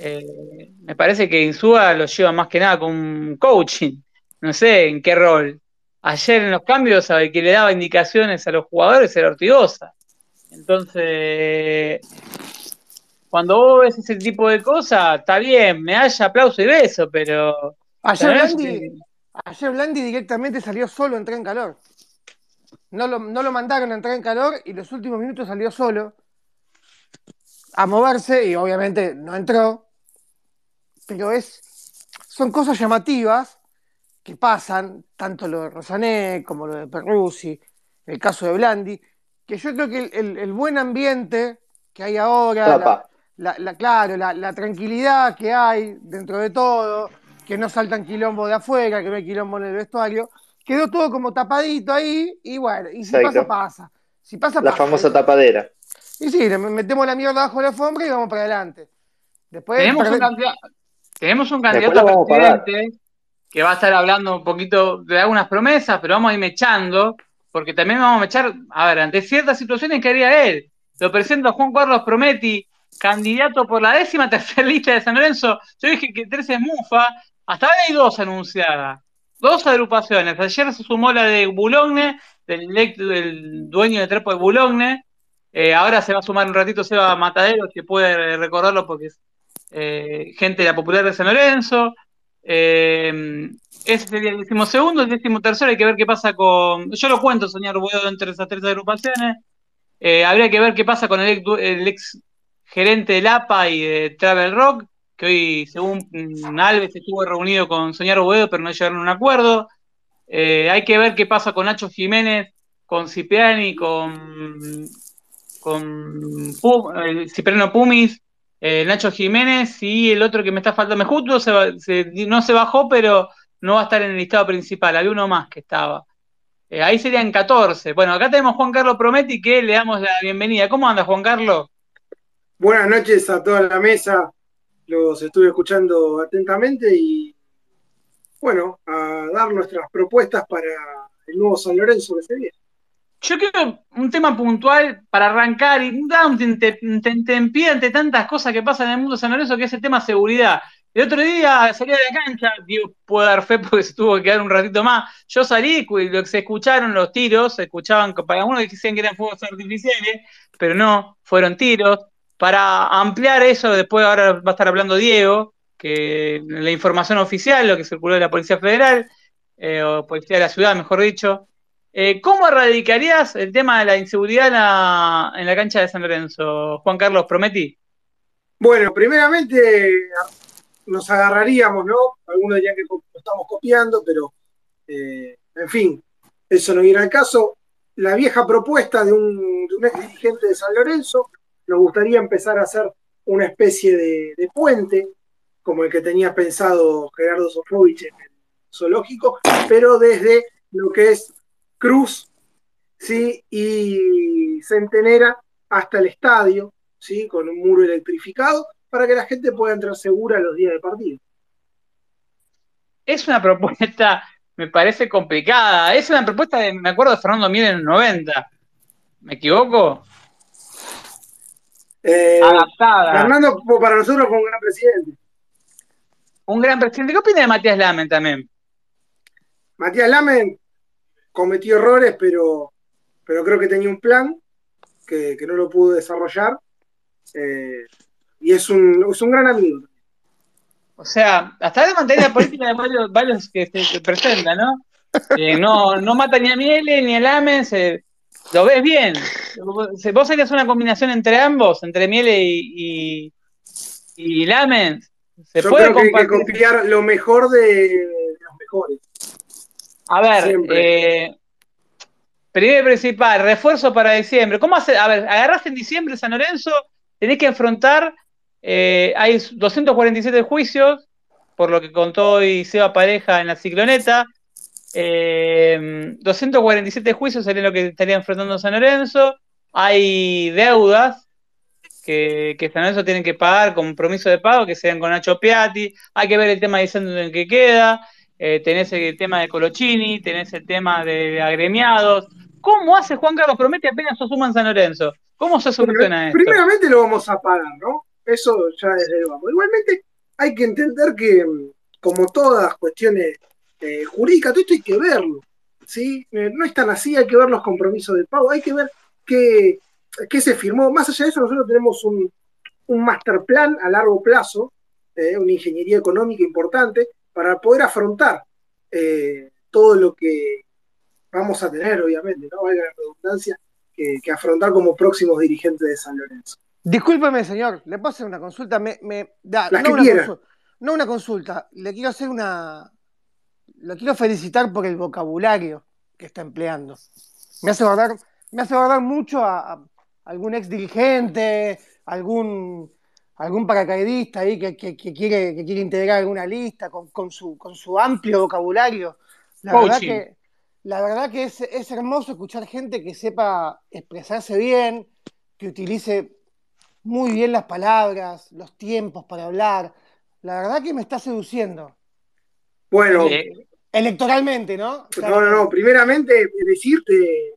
Eh, me parece que Insúa lo lleva más que nada con coaching, no sé en qué rol. Ayer en los cambios, el que le daba indicaciones a los jugadores era Ortigosa. Entonces, cuando vos ves ese tipo de cosas, está bien, me haya aplauso y beso, pero. Ayer Blandi, ayer Blandi directamente salió solo en calor. No lo, no lo mandaron a entrar en calor y los últimos minutos salió solo a moverse y obviamente no entró. Pero es, son cosas llamativas que pasan, tanto lo de Rosané como lo de Perruzzi, el caso de Blandi, que yo creo que el, el- el buen ambiente que hay ahora, la, la- la- claro, la, la tranquilidad que hay dentro de todo, que no saltan quilombo de afuera, que no hay quilombo en el vestuario, quedó todo como tapadito ahí, y bueno, y si Exacto. pasa, pasa. Si pasa, La pasa. famosa tapadera. Y sí, le metemos la mierda bajo la alfombra y vamos para adelante. Después, Tenemos un, candidato, tenemos un a presidente que va a estar hablando un poquito de algunas promesas, pero vamos a ir mechando, porque también vamos a mechar, a ver, ante ciertas situaciones que haría él. Lo presento a Juan Carlos Prometti, candidato por la décima tercera lista de San Lorenzo. Yo dije que 13 es Mufa, hasta ahora hay dos anunciadas, dos agrupaciones. Ayer se sumó la de Boulogne, del, del dueño de Trepo de Boulogne. Eh, ahora se va a sumar un ratito Seba Matadero, que puede recordarlo porque es eh, gente de la popular de San Lorenzo. Eh, ese sería el décimo segundo, el décimo tercero, hay que ver qué pasa con. Yo lo cuento, señor Ruedo, entre esas tres agrupaciones. Eh, habría que ver qué pasa con el el ex gerente del APA y de Travel Rock, que hoy, según mm, Alves, estuvo reunido con Soñar Boedo, pero no llegaron a un acuerdo. Hay que ver qué pasa con Nacho Jiménez, con Cipriani, con, con Pu- eh, Cipriano Pumis, eh, Nacho Jiménez y el otro que me está faltando, Mejuto, se, no se bajó, pero no va a estar en el listado principal, había uno más que estaba. Eh, ahí serían 14. Bueno, acá tenemos Juan Carlos Prometi que le damos la bienvenida. ¿Cómo anda Juan Carlos? Buenas noches a toda la mesa. Los estuve escuchando atentamente y bueno, a dar nuestras propuestas para el nuevo San Lorenzo que se. Yo quiero un tema puntual para arrancar y dar un tentempié ante tantas cosas que pasan en el mundo San Lorenzo, que es el tema seguridad. El otro Día salí de la cancha, Dios puede dar fe porque se tuvo que quedar un ratito más. Yo salí y se escucharon los tiros, se escuchaban, para algunos decían que eran fuegos artificiales, pero no, fueron tiros. Para ampliar eso, después ahora va a estar hablando Diego, que la información oficial, lo que circuló de la Policía Federal, eh, o Policía de la Ciudad, mejor dicho. Eh, ¿Cómo erradicarías el tema de la inseguridad en la, cancha de San Lorenzo? Juan Carlos, prometí. Bueno, primeramente nos agarraríamos, ¿no? Algunos dirían que lo estamos copiando, pero eh, en fin, eso no viene al caso. La vieja propuesta de un, ex dirigente de San Lorenzo, nos gustaría empezar a hacer una especie de, puente, como el que tenía pensado Gerardo Sofovich en el zoológico, pero desde lo que es Cruz ¿sí? y Centenera hasta el estadio, ¿sí? con un muro electrificado, para que la gente pueda entrar segura los días de partido. Es una propuesta, me parece complicada. Es una propuesta, de, me acuerdo de Fernando Mier en el 90. ¿Me equivoco? Eh, Adaptada. Fernando, para nosotros, fue un gran presidente. Un gran presidente. ¿Qué opina de Matías Lamen también? Matías Lamen cometió errores, pero, pero creo que tenía un plan que, no lo pudo desarrollar. Eh, y es un, es un gran amigo. O sea, hasta de mantener la política de varios, varios que se presentan, ¿no? Eh, no, no mata ni a Miele ni a Lamen, se, lo ves bien. Vos harías una combinación entre ambos, entre Miele y, y, Lamen. Se Yo puede creo que hay que copiar lo mejor de, los mejores. A ver, eh, primero principal, refuerzo para diciembre. ¿Cómo hace? A ver, agarraste en diciembre San Lorenzo, tenés que enfrentar eh, hay 247 juicios, por lo que contó hoy Seba Pareja en la cicloneta. 247 eh, juicios serían lo que estaría enfrentando San Lorenzo. Hay deudas que, San Lorenzo tiene que pagar, compromiso de pago, que sean con Nacho Piatti. Hay que ver el tema de en el que queda. Eh, tenés el tema de Colochini, tenés el tema de agremiados. ¿Cómo hace Juan Carlos Promete apenas se suma en San Lorenzo? ¿Cómo se soluciona esto? Primeramente lo vamos a pagar, ¿no? Eso ya desde vamos. Igualmente hay que entender que, como todas cuestiones eh, jurídicas, todo esto hay que verlo. ¿sí? Eh, no es tan así, hay que ver los compromisos de pago, hay que ver qué, se firmó. Más allá de eso, nosotros tenemos un, master plan a largo plazo, eh, una ingeniería económica importante, para poder afrontar todo lo que vamos a tener, obviamente, ¿no? Valga la redundancia, que afrontar como próximos dirigentes de San Lorenzo. Discúlpeme, señor, le puedo hacer una consulta. Me, da, no, una consulta, no una consulta, le quiero hacer una. Lo quiero felicitar por el vocabulario que está empleando. Me hace guardar, me hace guardar mucho a, algún ex dirigente, algún, algún paracaidista ahí que, quiere, que quiere integrar alguna lista con, su, con su amplio vocabulario. La verdad que, la verdad que es, es hermoso escuchar gente que sepa expresarse bien, que utilice muy bien las palabras, los tiempos para hablar. La verdad que me está seduciendo. Bueno. Electoralmente, ¿no? No, no, no. Primeramente, decirte,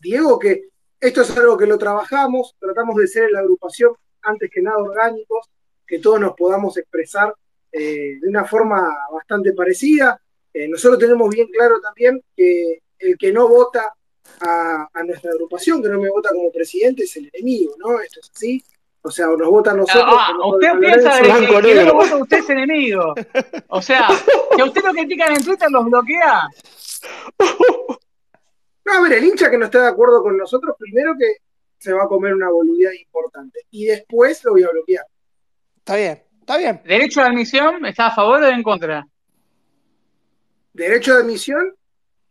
Diego, que esto es algo que lo trabajamos, tratamos de ser en la agrupación antes que nada orgánicos, que todos nos podamos expresar eh, de una forma bastante parecida. Eh, nosotros tenemos bien claro también que el que no vota a, a, nuestra agrupación, que no me vota como presidente, es el enemigo, ¿no? Esto es así. O sea, nos votan nosotros. Ah, usted piensa que, que, no lo vota usted es enemigo. O sea, que usted lo critican en Twitter los bloquea. No, a ver, el hincha que no está de acuerdo con nosotros, primero que se va a comer una boludez importante. Y después lo voy a bloquear. Está bien, está bien. ¿Derecho de admisión está a favor o en contra? Derecho de admisión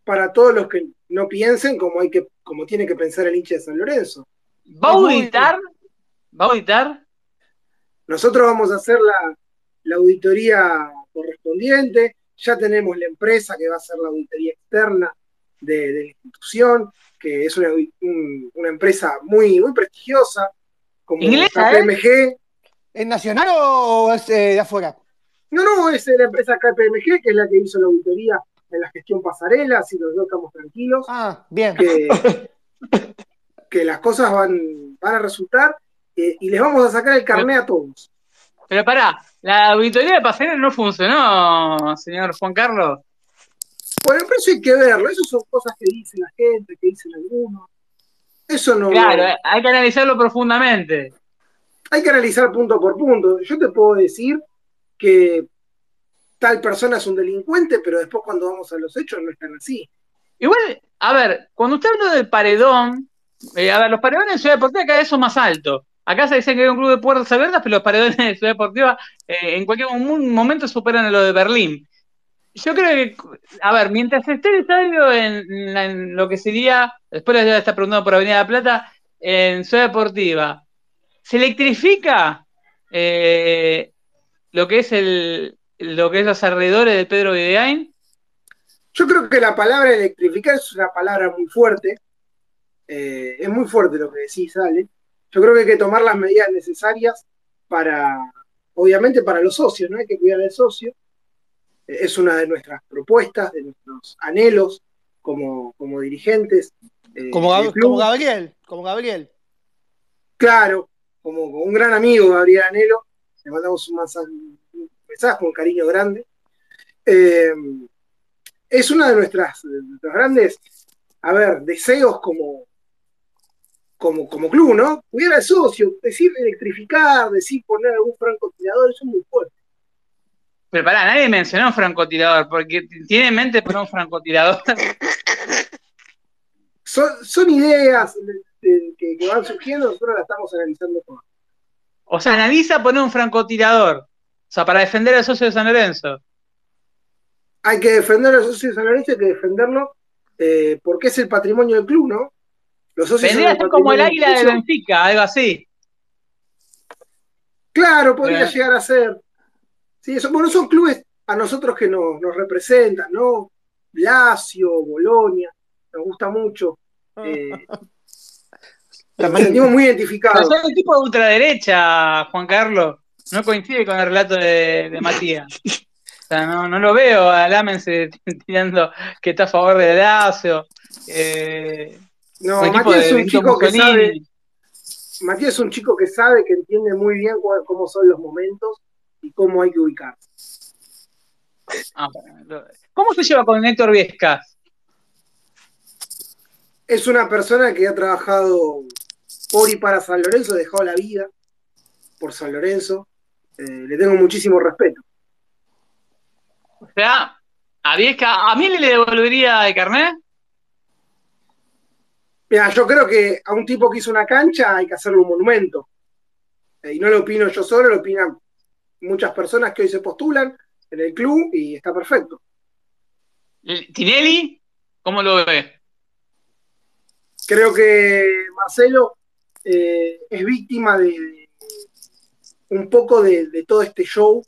para todos los que no piensen como hay que, como tiene que pensar el hincha de San Lorenzo. ¿Va a auditar ¿Va a auditar? Nosotros vamos a hacer la, auditoría correspondiente. ya tenemos la empresa que va a hacer la auditoría externa de, de la institución, que es una, un- una empresa muy, muy prestigiosa, como ¿Inglesa, KPMG. ¿Es nacional o es eh, de afuera? No, no, es la empresa KPMG, que es la que hizo la auditoría en la gestión pasarela, así los dos estamos tranquilos, Ah, bien. que, que las cosas van, van a resultar eh, y les vamos a sacar el carné a todos. Pero pará, la auditoría de pasarela no funcionó, señor Juan Carlos. Bueno, pero eso hay que verlo, eso son cosas que dice la gente, que dicen algunos. Eso no. Claro, eh, hay que analizarlo profundamente. hay que analizar punto por punto. Yo te puedo decir que tal persona es un delincuente, pero después cuando vamos a los hechos no están así. Igual, a ver, cuando usted habla del paredón, eh, a ver, los paredones en Ciudad Deportiva cada vez son más altos. Acá se dice que hay un club de puertas abiertas, pero los paredones de Ciudad Deportiva eh, en cualquier mo- momento superan a lo de Berlín. Yo creo que, a ver, mientras esté el estadio en, lo que sería, después ya está preguntando por Avenida de la Plata, en Ciudad Deportiva, ¿se electrifica eh, lo que es el lo que es los alrededores de Pedro Videgain? Yo creo que la palabra electrificar es una palabra muy fuerte. Eh, es muy fuerte lo que decís, Ale. Yo creo que hay que tomar las medidas necesarias para, obviamente, para los socios, ¿no? Hay que cuidar al socio. Es una de nuestras propuestas, de nuestros anhelos como, como dirigentes. eh, Como, Gab- como Gabriel, como Gabriel. Claro, como, como un gran amigo, Gabriel Anelo, le mandamos un mensaje, un mensaje, un cariño grande. Eh, es una de nuestras, de nuestros grandes, a ver, deseos como, como, como club, ¿no? Cuidar al socio, decir electrificar, decir poner algún francotirador, eso es muy fuerte. Pero pará, nadie mencionó un francotirador, porque tiene en mente poner un francotirador. Son, son ideas de- de- que, que van surgiendo, nosotros las estamos analizando todas. O sea, analiza poner un francotirador. O sea, para defender al socio de San Lorenzo. Hay que defender a los socios de San Lorenzo, hay que defenderlo eh, porque es el patrimonio del club, ¿no? Los socios Vendría a ser como el águila de institución. Benfica, algo así. Claro, podría Eh. llegar a ser. Sí, eso, bueno, son clubes a nosotros que nos, nos representan, ¿no? Lazio, Bolonia, nos gusta mucho. Eh, nos sentimos muy Pero identificados. son el tipo de ultraderecha, Juan Carlos. No coincide con el relato de, de Matías. O sea, no, no lo veo a Lámense tirando que está a favor del Lazio. Eh, No, Matías de es un chico que sabe, Matías es un chico que sabe, que entiende muy bien cómo son los momentos y cómo hay que ubicarse. Ah. ¿Cómo se lleva con Héctor Viescas? Es una persona que ha trabajado por y para San Lorenzo, ha dejado la vida por San Lorenzo. Eh, le tengo muchísimo respeto. O sea, a Viescas, ¿a mí le devolvería el carnet? Mira, yo creo que a un tipo que hizo una cancha hay que hacerle un monumento. Eh, y no lo opino yo solo, lo opinan muchas personas que hoy se postulan en el club y está perfecto. ¿Tinelli? ¿Cómo lo ve? Creo que Marcelo eh, es víctima de, de un poco de, de todo este show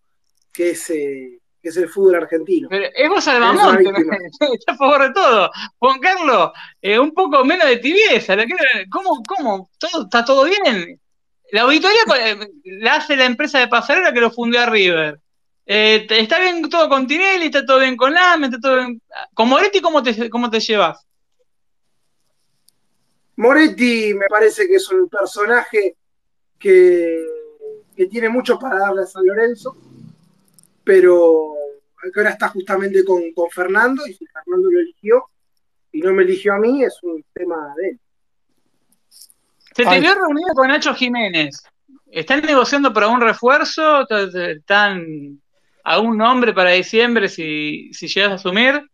que es, eh, que es el fútbol argentino. Pero es vos Salvamonte, víctima. está a favor de todo. Juan Carlos, eh, un poco menos de tibieza. ¿la quiere- ¿Cómo? ¿Cómo? ¿Todo, ¿Está todo bien? La auditoría eh, la hace la empresa de pasarela que lo fundió a River. Eh, está bien todo con Tinelli, está todo bien con Lame, está todo bien. Con Moretti, ¿cómo te, cómo te llevas? Moretti me parece que es un personaje que, que tiene mucho para darle a San Lorenzo, pero que ahora está justamente con, con Fernando y si Fernando lo eligió y no me eligió a mí, es un tema de él. Se te Ay. vio reunido con Nacho Jiménez. ¿Están negociando para un refuerzo? ¿Están a un nombre para diciembre si, si llegas a asumir?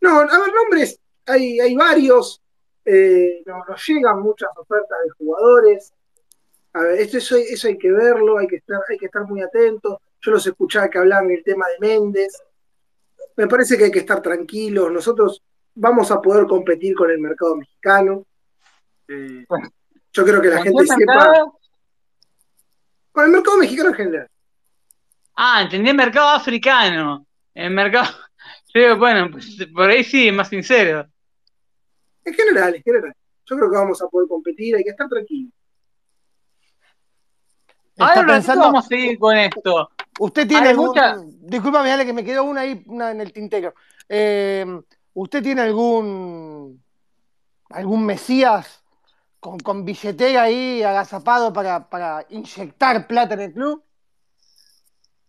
No, a ver, nombres, hay, hay varios, eh, nos, llegan muchas ofertas de jugadores. A ver, esto, eso, eso hay que verlo, hay que, estar, hay que estar muy atentos. Yo los escuchaba que hablaban del tema de Méndez. Me parece que hay que estar tranquilos. Nosotros vamos a poder competir con el mercado mexicano. Eh, yo creo que la ¿Con gente sepa. Con el mercado mexicano en general. Ah, entendí mercado africano. El mercado, yo bueno, pues, por ahí sí, es más sincero. En general, en general. Yo creo que vamos a poder competir, hay que estar tranquilos. Ahora ratito vamos a seguir con esto. Usted tiene algún. mucha- Discúlpame, Ale, que me quedó una ahí una en el tintero. Eh, ¿Usted tiene algún. algún Mesías con, con billetera ahí agazapado para, para inyectar plata en el club?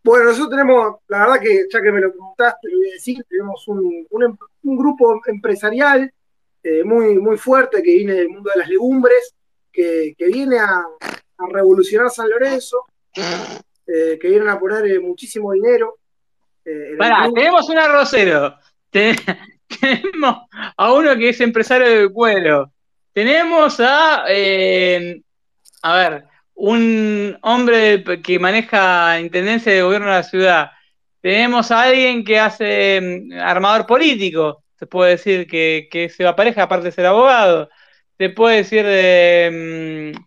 Bueno, nosotros tenemos, la verdad que ya que me lo preguntaste, lo voy a decir, tenemos un, un em- un grupo empresarial eh, muy, muy fuerte que viene del mundo de las legumbres, que, que viene a, a revolucionar San Lorenzo, eh, que vienen a poner eh, muchísimo dinero. eh, Pará, tenemos un arrocero. Ten- tenemos a uno que es empresario de cuero. Tenemos a, eh, a ver, un hombre que maneja intendencia de gobierno de la ciudad. Tenemos a alguien que hace mm, armador político. Se puede decir que, que se va pareja, aparte de ser abogado. Se puede decir de. mm,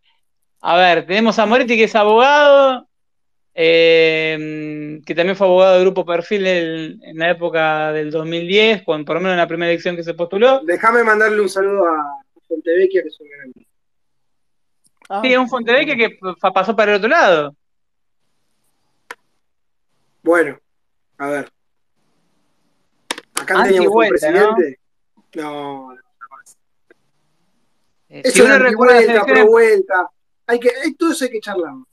a ver, tenemos a Moretti que es abogado, eh, que también fue abogado del Grupo Perfil en, en la época del 2010, cuando, por lo menos en la primera elección que se postuló. Déjame mandarle un saludo a Fontevecchia, que es un gran amigo. Ah, Sí, es un Fonteveque que pasó para el otro lado. Bueno, a ver. Acá Anti teníamos un vuelta, ¿no? presidente. No, no. Eh, Eso si es uno recuerda las vuelta, elecciones- pro vuelta. Hay que, hay- todo eso hay que charlarlo.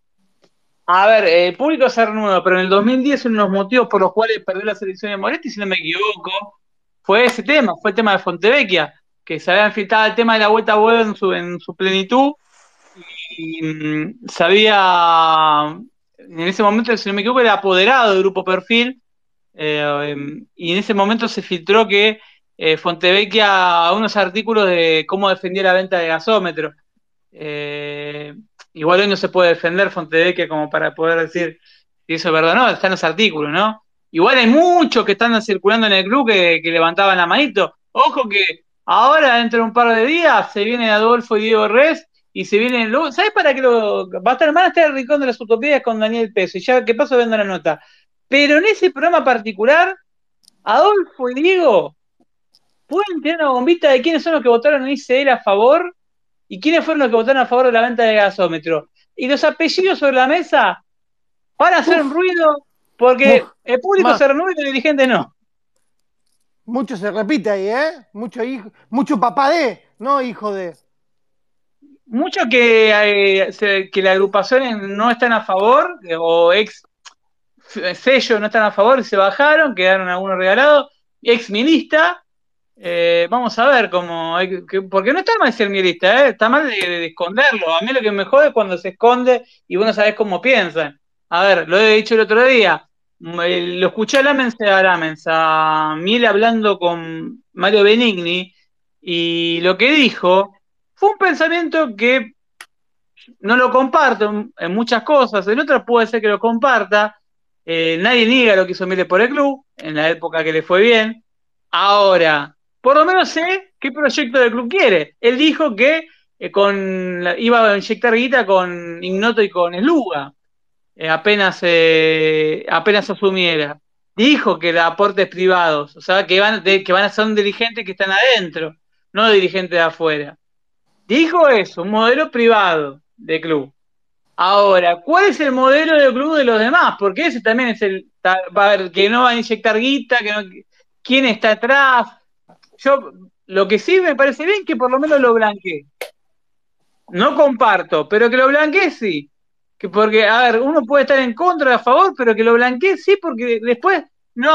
A ver, eh, el público se renueva, pero en el 2010 uno de los motivos por los cuales perdió la selección de Moretti, si no me equivoco, fue ese tema, fue el tema de Fontevecchia, que se había enfrentado el tema de la vuelta a en su, en su plenitud, y mm, se había, en ese momento, si no me equivoco, era apoderado del grupo Perfil, eh, em, y en ese momento se filtró que eh, Fontevecchia, unos artículos de cómo defendía la venta de gasómetro. Eh, igual hoy no se puede defender Fontevecchia como para poder decir si eso es verdad o no, están los artículos, ¿no? Igual hay muchos que están circulando en el club que levantaban la manito. Ojo que ahora, dentro de un par de días, se viene Adolfo y Diego Res y se viene. ¿Sabes para qué lo.? Va a estar, van a estar el Rincón de las Utopías con Daniel Peso. Y ya, ¿qué paso viendo la nota? Pero en ese programa particular, Adolfo y Diego pueden tener una bombita de quiénes son los que votaron en ICL a favor y quiénes fueron los que votaron a favor de la venta de gasómetro. Y los apellidos sobre la mesa van a hacer un ruido porque el público se renueva y el dirigente no. Mucho se repite ahí, ¿eh? Mucho hijo, mucho papá de, no hijo de. Muchos que, eh, que las agrupaciones no están a favor eh, o ex sellos no están a favor y se bajaron, quedaron algunos regalados, ex milista. eh, vamos a ver cómo. porque no está mal ser milista, ¿eh? está mal de, de esconderlo. A mí lo que me jode es cuando se esconde y vos no sabés cómo piensan. A ver, lo he dicho el otro día. Eh, Lo escuché a Lamens, a Lamens, a Miel hablando con Mario Benigni, y lo que dijo fue un pensamiento que no lo comparto en, muchas cosas, en otras puede ser que lo comparta. Eh, nadie niega lo que hizo Miele por el club, en la época que le fue bien. Ahora, por lo menos sé qué proyecto del club quiere. Él dijo que eh, iba a inyectar guita con Ignoto y con Sluga, eh, apenas, eh, apenas asumiera. Dijo que los aportes privados, o sea, que van, que van a ser dirigentes que están adentro, no dirigentes de afuera. Dijo eso, un modelo privado de club. Ahora, ¿cuál es el modelo de club de los demás? Porque ese también es el. Va a que no va a inyectar guita, que quién está atrás. Yo, lo que sí me parece bien que por lo menos lo blanquee. No comparto, pero que lo blanquee sí. Que porque, a ver, uno puede estar en contra a favor, pero que lo blanquee sí, porque después. No,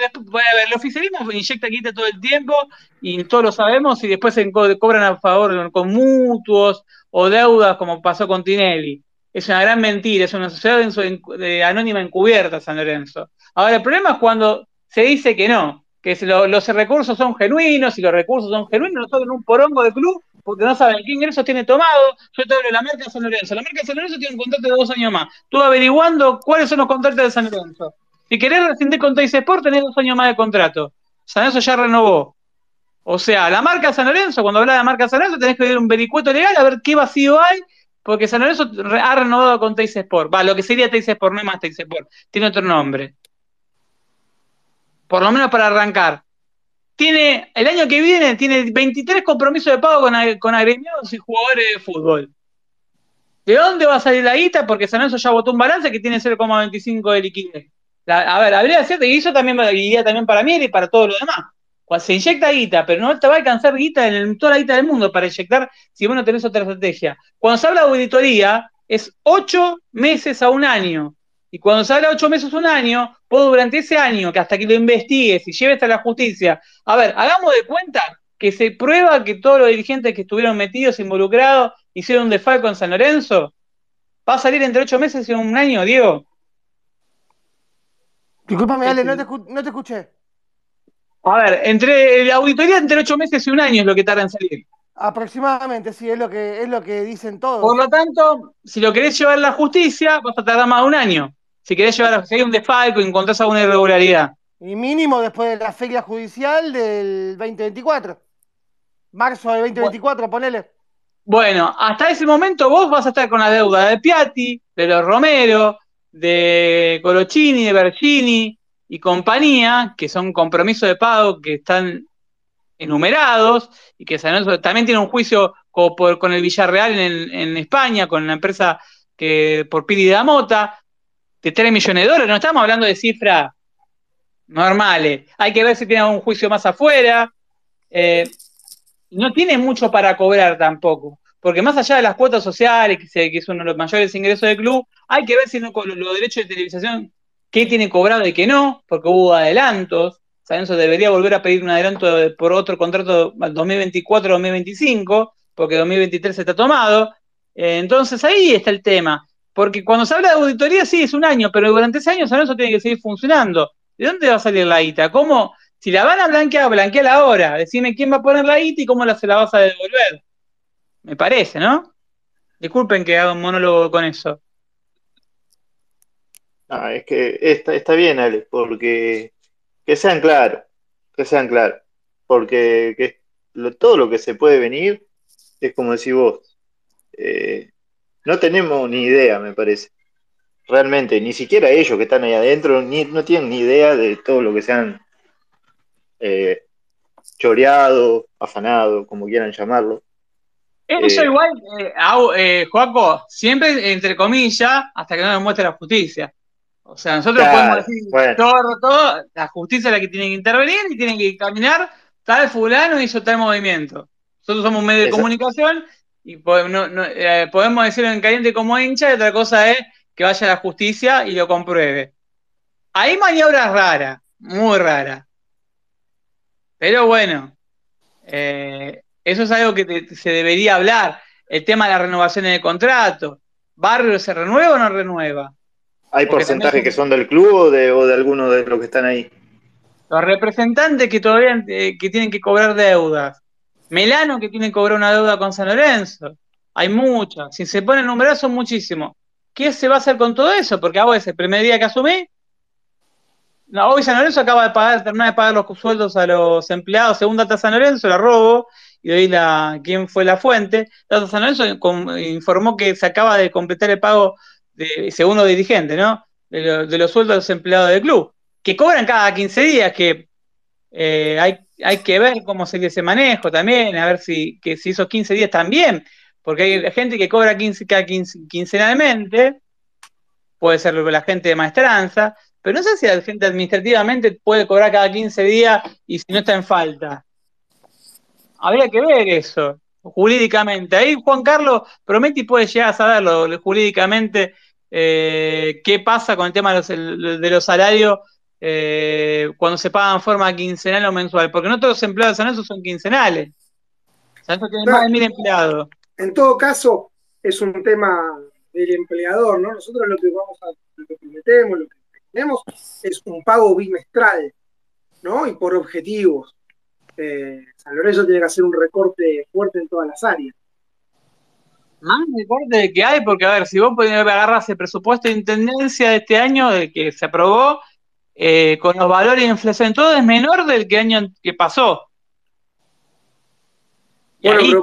después, a ver, el oficialismo inyecta guita todo el tiempo y todos lo sabemos y después se co- cobran a favor con, mutuos o deudas como pasó con Tinelli. Es una gran mentira, es una sociedad en su- en- de anónima encubierta San Lorenzo. Ahora, el problema es cuando se dice que no, que los recursos son genuinos y los recursos son genuinos, nosotros en un porongo de club, porque no saben qué ingresos tiene tomado. Yo te hablo de la marca San Lorenzo. La marca San Lorenzo tiene un contrato de dos años más. Estuve averiguando cuáles son los contratos de San Lorenzo. Si querés rescindir con Teis Sport, tenés dos años más de contrato. San Lorenzo ya renovó. O sea, la marca San Lorenzo, cuando habla de la marca San Lorenzo, tenés que ver un vericueto legal a ver qué vacío hay, porque San Lorenzo re- ha renovado con Teis Sport. Va, lo que sería Teis Sport, no es más Teis Sport, tiene otro nombre. por lo menos para arrancar. Tiene, el año que viene tiene 23 compromisos de pago con, agremiados y jugadores de fútbol. ¿De dónde va a salir la guita? Porque San Lorenzo ya votó un balance que tiene 0,25 de liquidez. a ver, habría cierto, y eso también iría también para Mier y para todo lo demás. Cuando se inyecta guita, pero no te va a alcanzar guita en toda la guita del mundo para inyectar si vos no tenés otra estrategia. Cuando se habla de auditoría, es ocho meses a un año. Y cuando se habla de ocho meses a un año, puedo durante ese año, que hasta que lo investigues y lleves a la justicia, a ver, hagamos de cuenta que se prueba que todos los dirigentes que estuvieron metidos, involucrados, hicieron un defalco en San Lorenzo, va a salir entre ocho meses y un año, Diego. Disculpame, Ale, no te, no te escuché. A ver, entre la auditoría entre ocho meses y un año es lo que tarda en salir. Aproximadamente, sí, es lo que es lo que dicen todos. Por lo tanto, si lo querés llevar a la justicia, vas a tardar más de un año. Si querés llevar a si hay un desfalco y encontrás alguna irregularidad. Y mínimo después de la feria judicial del 2024. Marzo del 2024, ponele. Bueno, hasta ese momento vos vas a estar con la deuda de Piatti, de los Romero, de Colochini, de Bergini y compañía, que son compromisos de pago que están enumerados y que también tiene un juicio con el Villarreal en, España, con la empresa que por Piri de Mota, de 3 millones de dólares. No estamos hablando de cifras normales. Hay que ver si tiene un juicio más afuera. Eh, no tiene mucho para cobrar tampoco. Porque más allá de las cuotas sociales, que, es uno de los mayores ingresos del club, hay que ver si los derechos de televisación, qué tiene cobrado y qué no, porque hubo adelantos. San debería volver a pedir un adelanto por otro contrato 2024-2025, porque 2023 está tomado. Eh, entonces ahí está el tema. Porque cuando se habla de auditoría, sí, es un año, pero durante ese año San tiene que seguir funcionando. ¿De dónde va a salir la ITA? ¿Cómo? Si la van a blanquear, blanqueala ahora. Decime quién va a poner la ITA y cómo la, se la vas a devolver. Me parece, ¿no? Disculpen que haga un monólogo con eso. Ah, es que está, está bien, Ale, porque que sean claros, que sean claros. Porque todo lo que se puede venir es como decís vos. Eh, no tenemos ni idea, me parece. Realmente, ni siquiera ellos que están ahí adentro ni, no tienen ni idea de todo lo que se han eh, choreado, afanado, como quieran llamarlo. Eso eh, igual, eh, eh, Joaco, siempre entre comillas, hasta que no demuestre la justicia. O sea, nosotros podemos decir todo, todo, la justicia es la que tiene que intervenir y tiene que caminar, tal fulano hizo tal movimiento. Nosotros somos un medio de comunicación y eh, podemos, decirlo en caliente como hincha y otra cosa es que vaya a la justicia y lo compruebe. Hay maniobras raras, muy raras. Pero bueno, eh, eso es algo que se debería hablar. El tema de las renovaciones de contrato. ¿Barrio se renueva o no renueva? ¿Hay porcentajes que son del club o de, o de alguno de los que están ahí? Los representantes que todavía eh, que tienen que cobrar deudas. Melano que tiene que cobrar una deuda con San Lorenzo. Hay muchas. Si se ponen numerar son muchísimos. ¿Qué se va a hacer con todo eso? Porque a es el primer día que asumí. Hoy San Lorenzo acaba de pagar, terminar de pagar los sueldos a los empleados. Según Data San Lorenzo, la robo y hoy la, quién fue la fuente. Data San Lorenzo informó que se acaba de completar el pago de segundo dirigente, ¿no? De, los sueldos de los empleados del club, que cobran cada 15 días, que eh, hay, que ver cómo se ese manejo también, a ver si, que si esos 15 días también, porque hay gente que cobra 15, cada quincenalmente, puede ser la gente de maestranza, pero no sé si la gente administrativamente puede cobrar cada 15 días y si no está en falta. Habría que ver eso, jurídicamente. Ahí Juan Carlos Prometti puede llegar a saberlo jurídicamente eh, qué pasa con el tema de los, salarios eh, cuando se pagan en forma quincenal o mensual, porque no todos los empleados de San son quincenales. Tiene más de mil empleados. En todo caso, es un tema del empleador, ¿no? Nosotros lo que vamos a, lo que prometemos, lo que tenemos es un pago bimestral, ¿no? Y por objetivos. Eh, San Lorenzo tiene que hacer un recorte fuerte en todas las áreas más de que hay, porque a ver, si vos agarras el presupuesto de intendencia de este año, del que se aprobó, eh, con los valores de inflación, todo es menor del que año que pasó. bueno, pero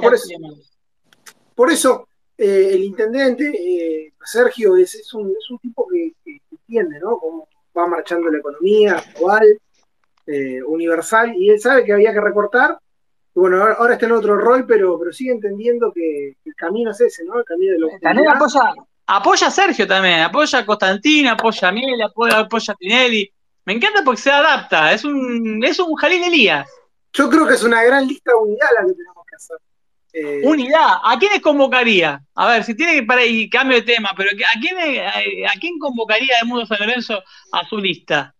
por eso, eh, el intendente, eh, Sergio, es, un, tipo que, entiende, ¿no? Cómo va marchando la economía eh, universal y él sabe que había que recortar. Y bueno, ahora, ahora está en otro rol, pero, pero sigue entendiendo que el camino es ese, ¿no? El camino de los También apoya, apoya a Sergio también, apoya a Constantino, apoya a Miel, apoya, apoya a Tinelli. Me encanta porque se adapta, es un, es un Jalil Elías. Yo creo que es una gran lista de unidad la que tenemos que hacer. Eh, Unidad, ¿a quiénes convocaría? A ver, si tiene que para y cambio de tema, pero ¿a quién, a, quién convocaría de Mundo San Lorenzo a su lista?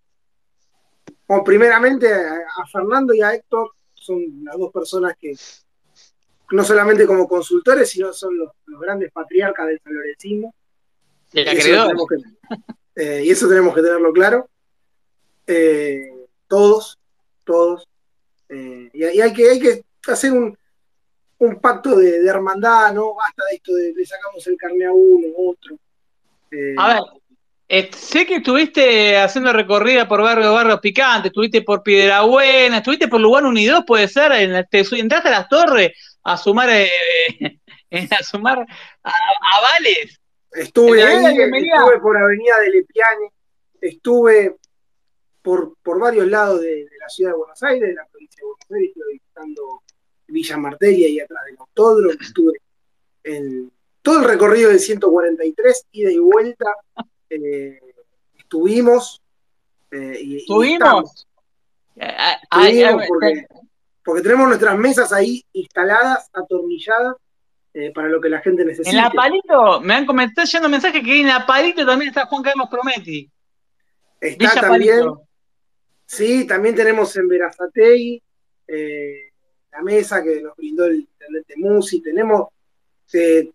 Bueno, primeramente a, Fernando y a Héctor son las dos personas que no solamente como consultores, sino son los, los grandes patriarcas del. El Y eso que- eh, y eso tenemos que tenerlo claro. Eh, todos, todos. Eh, y, y hay, que, hay que hacer un, un pacto de, de hermandad, ¿no? Basta de esto de le sacamos el carne a uno, otro. Eh, A ver, eh, sé que estuviste haciendo recorrida por barrios, barrios picantes, estuviste por Piedrabuena, estuviste por Lugano Unidos, puede ser, en te entraste a las torres a sumar, eh, a sumar a, a vales. Estuve ahí, estuve por Avenida de Lepiane, estuve por, por varios lados de, de la ciudad de Buenos Aires, de la provincia de Buenos Aires, estuve visitando Villa Martelli ahí atrás del autódromo, estuve en todo el recorrido del 143, ida y vuelta, eh, estuvimos. eh, y- y estamos. ¿Tuvimos? Eh, ah, ah, Estuvimos porque, porque tenemos nuestras mesas ahí instaladas, atornilladas, eh, para lo que la gente necesite. En la Palito, me han comentado yendo mensajes que en la Palito también está Juan Carlos Prometti. Está Villa también. Palito. Sí, también tenemos en Verazategui eh, la mesa que nos brindó el intendente Musi. Tenemos eh,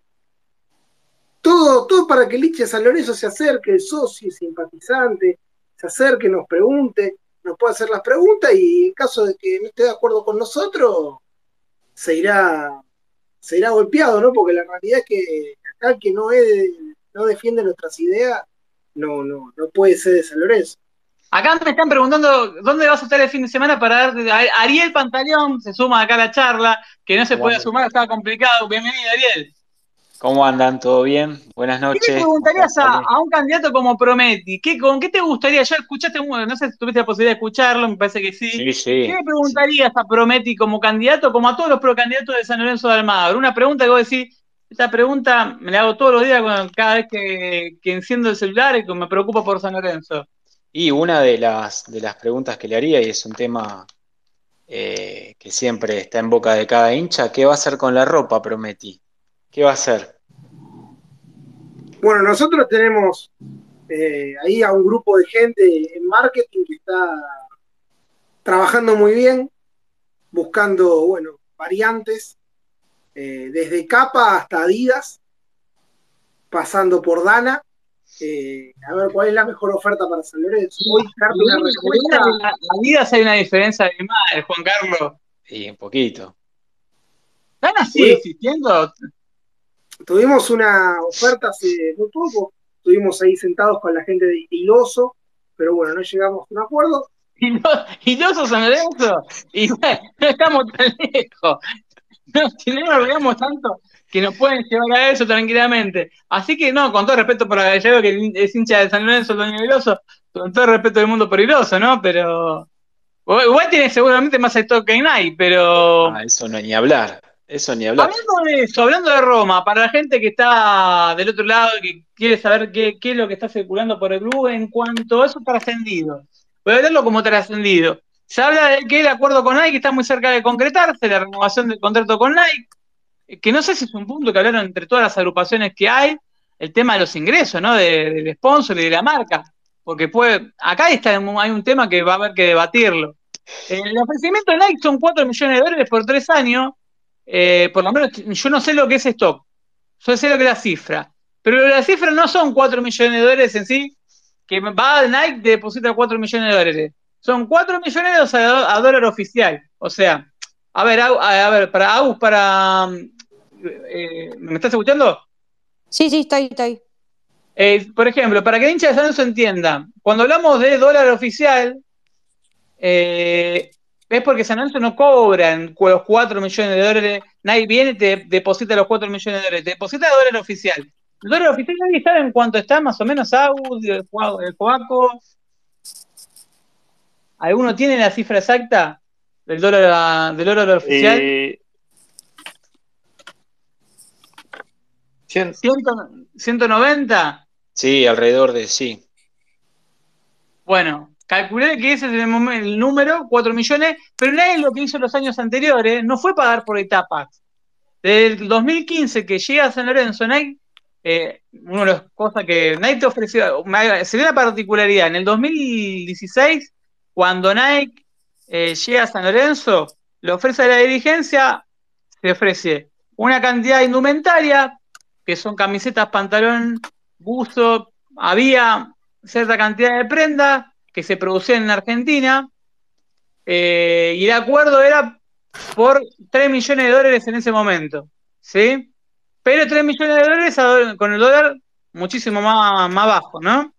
todo, todo para que de San Lorenzo se acerque, el socio, simpatizante, se acerque, nos pregunte, nos pueda hacer las preguntas y en caso de que no esté de acuerdo con nosotros, se irá, se irá golpeado, ¿no? Porque la realidad es que acá el que no, es, no defiende nuestras ideas no, no, no puede ser de San Lorenzo. Acá me están preguntando dónde vas a estar el fin de semana para dar. Ariel Pantaleón se suma acá a la charla, que no se ¿Cómo puede andan? sumar, estaba complicado. Bienvenido, Ariel. ¿Cómo andan? ¿Todo bien? Buenas ¿Qué noches. le preguntarías a, a un candidato como Prometti? ¿Qué, ¿Con qué te gustaría? Ya escuchaste, no sé si tuviste la posibilidad de escucharlo, me parece que sí. Sí, sí. ¿Qué le preguntarías a Prometti como candidato, como a todos los procandidatos de San Lorenzo de Almagro? Una pregunta que vos decís, esta pregunta me la hago todos los días cuando- cada vez que, que enciendo el celular y que me preocupa por San Lorenzo. Y una de las, de las preguntas que le haría, y es un tema eh, que siempre está en boca de cada hincha, ¿qué va a hacer con la ropa, Prometí? ¿Qué va a hacer? Bueno, nosotros tenemos eh, ahí a un grupo de gente en marketing que está trabajando muy bien, buscando, bueno, variantes, eh, desde capa hasta Adidas, pasando por Dana, eh, a ver cuál es la mejor oferta para San Lorenzo. Hoy una respuesta, La vida hay una diferencia de madre, Juan Carlos. Y un poquito. ¿Están así existiendo? tuvimos una oferta hace muy poco, estuvimos ahí sentados con la gente de Iloso, pero bueno, no llegamos a un acuerdo, ¿Y no, y no sos San Lorenzo? Y bueno, no estamos tan lejos. No, si no nos tanto que nos pueden llevar a eso tranquilamente. Así que no, con todo respeto por Gallego, que es hincha de San Lorenzo, de Iroso, con todo respeto del mundo por Iroso, ¿no? Pero. Igual tiene seguramente más stock que Nike, pero. Ah, eso no ni hablar. Eso ni hablar. Hablando de eso, hablando de Roma, para la gente que está del otro lado, que quiere saber qué, qué es lo que está circulando por el club en cuanto a eso trascendido. Voy a verlo como trascendido. Se habla de que el acuerdo con Nike está muy cerca de concretarse, la renovación del contrato con Nike, que no sé si es un punto que hablaron entre todas las agrupaciones que hay, el tema de los ingresos, ¿no? De- del sponsor y de la marca. Porque puede, acá está, hay un tema que va a haber que debatirlo. El ofrecimiento de Nike son 4 millones de dólares por 3 años, eh, por lo menos yo no sé lo que es stock, yo sé lo que es la cifra, pero la cifra no son 4 millones de dólares en sí, que va Nike deposita 4 millones de dólares, son 4 millones de dólares a dólar oficial, o sea, a ver, a, a ver, para Agus, para... eh, ¿Me estás escuchando? Sí, sí, estoy, estoy. Eh, por ejemplo, para que el hincha de San Lorenzo entienda, cuando hablamos de dólar oficial, eh, es porque San Lorenzo no cobran cu- los 4 millones de dólares, nadie viene y te deposita los 4 millones de dólares, te deposita el dólar oficial. El dólar oficial nadie sabe en cuánto está, más o menos Agus, el el Foaco. ¿Alguno tiene la cifra exacta del dólar, del dólar oficial? Cien- ¿Ciento- ¿190? Sí, alrededor de sí. Bueno, calculé que ese es el, número, 4 millones, pero nadie lo que hizo los años anteriores no fue pagar por etapas. Desde el 2015 que llega a San Lorenzo, Nike, eh, una de las cosas que Nike te ofreció, se dio una particularidad, en el 2016, cuando Nike eh, llega a San Lorenzo, le ofrece la dirigencia, se ofrece una cantidad indumentaria, que son camisetas, pantalón, buzo, había cierta cantidad de prendas que se producían en Argentina, eh, y el acuerdo era por 3 millones de dólares en ese momento, ¿sí? Pero 3 millones de dólares con el dólar muchísimo más, más bajo, ¿no?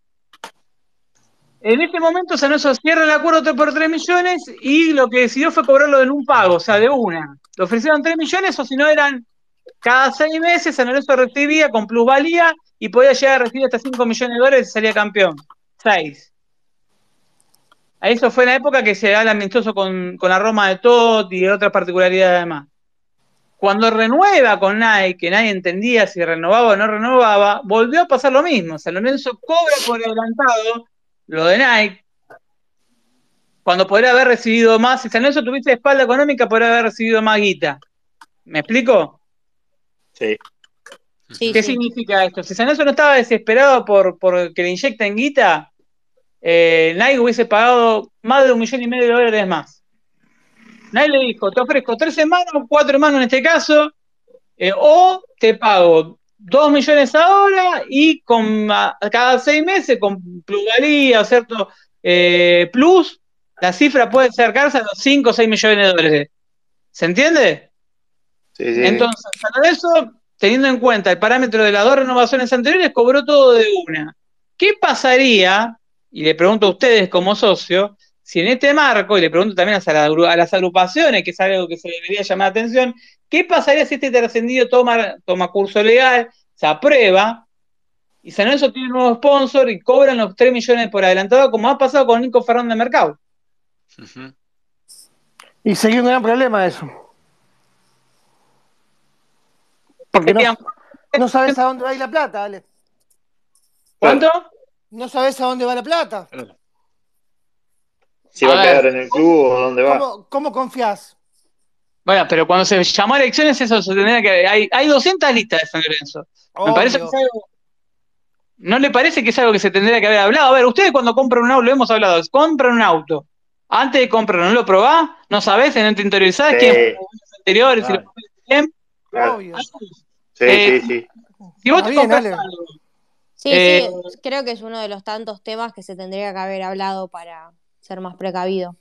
En este momento San Lorenzo cierra el acuerdo por 3 millones y lo que decidió fue cobrarlo en un pago, o sea, de una. Le ofrecieron 3 millones o si no eran cada 6 meses San Lorenzo recibía con plusvalía y podía llegar a recibir hasta 5 millones de dólares y salía campeón. 6. Eso fue en la época que se da el amistoso con, con la Roma de Totti y otras particularidades además. Cuando renueva con Nike, que nadie entendía si renovaba o no renovaba, volvió a pasar lo mismo. San Lorenzo cobra por adelantado lo de Nike, cuando podría haber recibido más. Si San Lorenzo tuviese espalda económica, podría haber recibido más guita. ¿Me explico? Sí. Sí, ¿Qué sí. significa esto? Si San Lorenzo no estaba desesperado por, por que le inyecten guita, eh, Nike hubiese pagado más de un millón y medio de dólares más. Nike le dijo, te ofrezco tres semanas, cuatro hermanos en este caso, eh, o te pago dos millones ahora y con a- cada seis meses con plusvalía, cierto eh, plus, la cifra puede acercarse a los 5 o 6 millones de dólares. ¿Se entiende? Sí, sí. Entonces, para eso, teniendo en cuenta el parámetro de las dos renovaciones anteriores, cobró todo de una. ¿Qué pasaría, y le pregunto a ustedes como socio, si en este marco, y le pregunto también a las, a las agrupaciones, que es algo que se debería llamar la atención, ¿qué pasaría si este trascendido toma, toma curso legal, se aprueba, y San Lorenzo tiene un nuevo sponsor y cobran los 3 millones por adelantado, como ha pasado con Nico Fernández Mercado? Y sería un gran problema eso. Porque no, no sabes a dónde va a ir la plata, Ale. ¿Cuánto? No sabes a dónde va la plata. Si va A a ver. quedar en el club o dónde va. ¿Cómo, cómo confías? Bueno, pero cuando se llamó a elecciones, eso se tendría que. Hay, hay 200 listas de San Lorenzo. Me parece que es algo. ¿No le parece que es algo que se tendría que haber hablado? A ver, ustedes cuando compran un auto, lo hemos hablado, compran un auto. Antes de comprarlo, ¿no lo probás? ¿No sabés? ¿No te interiorizás? Sí. ¿Quién años anteriores? Si Claro. lo pones bien. Claro. Obvio. Sí, Eh, sí, sí. Si vos Está te bien, compras algo, Sí, Eh, sí, creo que es uno de los tantos temas que se tendría que haber hablado para ser más precavido.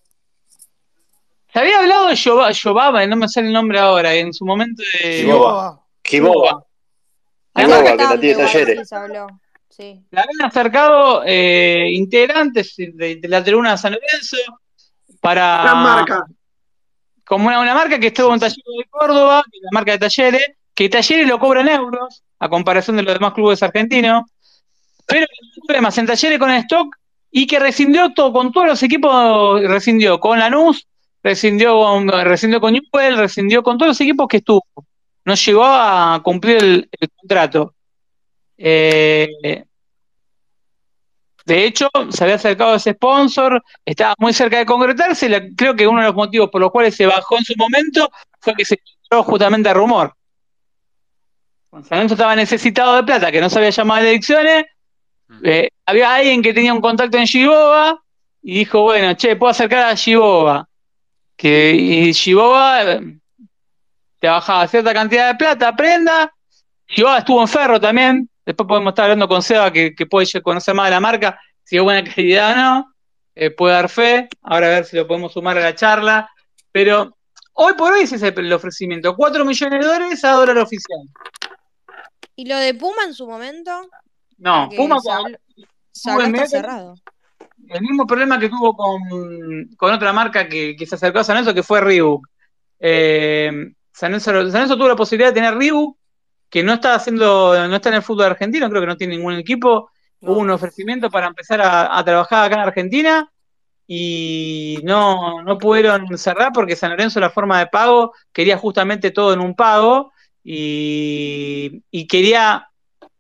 Se había hablado de Yoba- Yobaba, no me sale el nombre ahora, en su momento de. Giboba. Giboba. Además, Giboba, Acá que la tiene talleres. sí se habló. Sí. Le habían acercado eh, integrantes de, de la tribuna de San Lorenzo para. Gran marca. como una, una marca que estuvo en Talleres de Córdoba, que es la marca de Talleres, que Talleres lo cobra en euros, a comparación de los demás clubes argentinos, pero problemas en Talleres con el stock y que rescindió todo, con todos los equipos, rescindió con Lanús, rescindió con, rescindió con Newell, rescindió con todos los equipos que estuvo. No llegó a cumplir el, el contrato. Eh, de hecho, se había acercado a ese sponsor, estaba muy cerca de concretarse. la- creo que uno de los motivos por los cuales se bajó en su momento fue que se encontró justamente a rumor. Cuando San Lorenzo estaba necesitado de plata, que no se había llamado a elecciones, eh, había alguien que tenía un contacto en Giboba y dijo, bueno, che, puedo acercar a Giboba. Que, y Giboba eh, te bajaba cierta cantidad de plata, prenda. Giboba estuvo en Ferro también. Después podemos estar hablando con Seba, que, que puede conocer más de la marca, si es buena calidad o no. Eh, puede dar fe. Ahora a ver si lo podemos sumar a la charla. Pero hoy por hoy ese es el, ofrecimiento. 4 millones de dólares a dólar oficial. ¿Y lo de Puma en su momento? No, Porque Puma habló, se Puma está cerrado. El mismo problema que tuvo con, con otra marca que, que se acercó a San Lorenzo, que fue Reebok. Eh, San, Lorenzo, San Lorenzo tuvo la posibilidad de tener Reebok, que no está haciendo, no está en el fútbol argentino, creo que no tiene ningún equipo. No. Hubo un ofrecimiento para empezar a, a trabajar acá en Argentina. y no, no pudieron cerrar porque San Lorenzo la forma de pago quería justamente todo en un pago y, y quería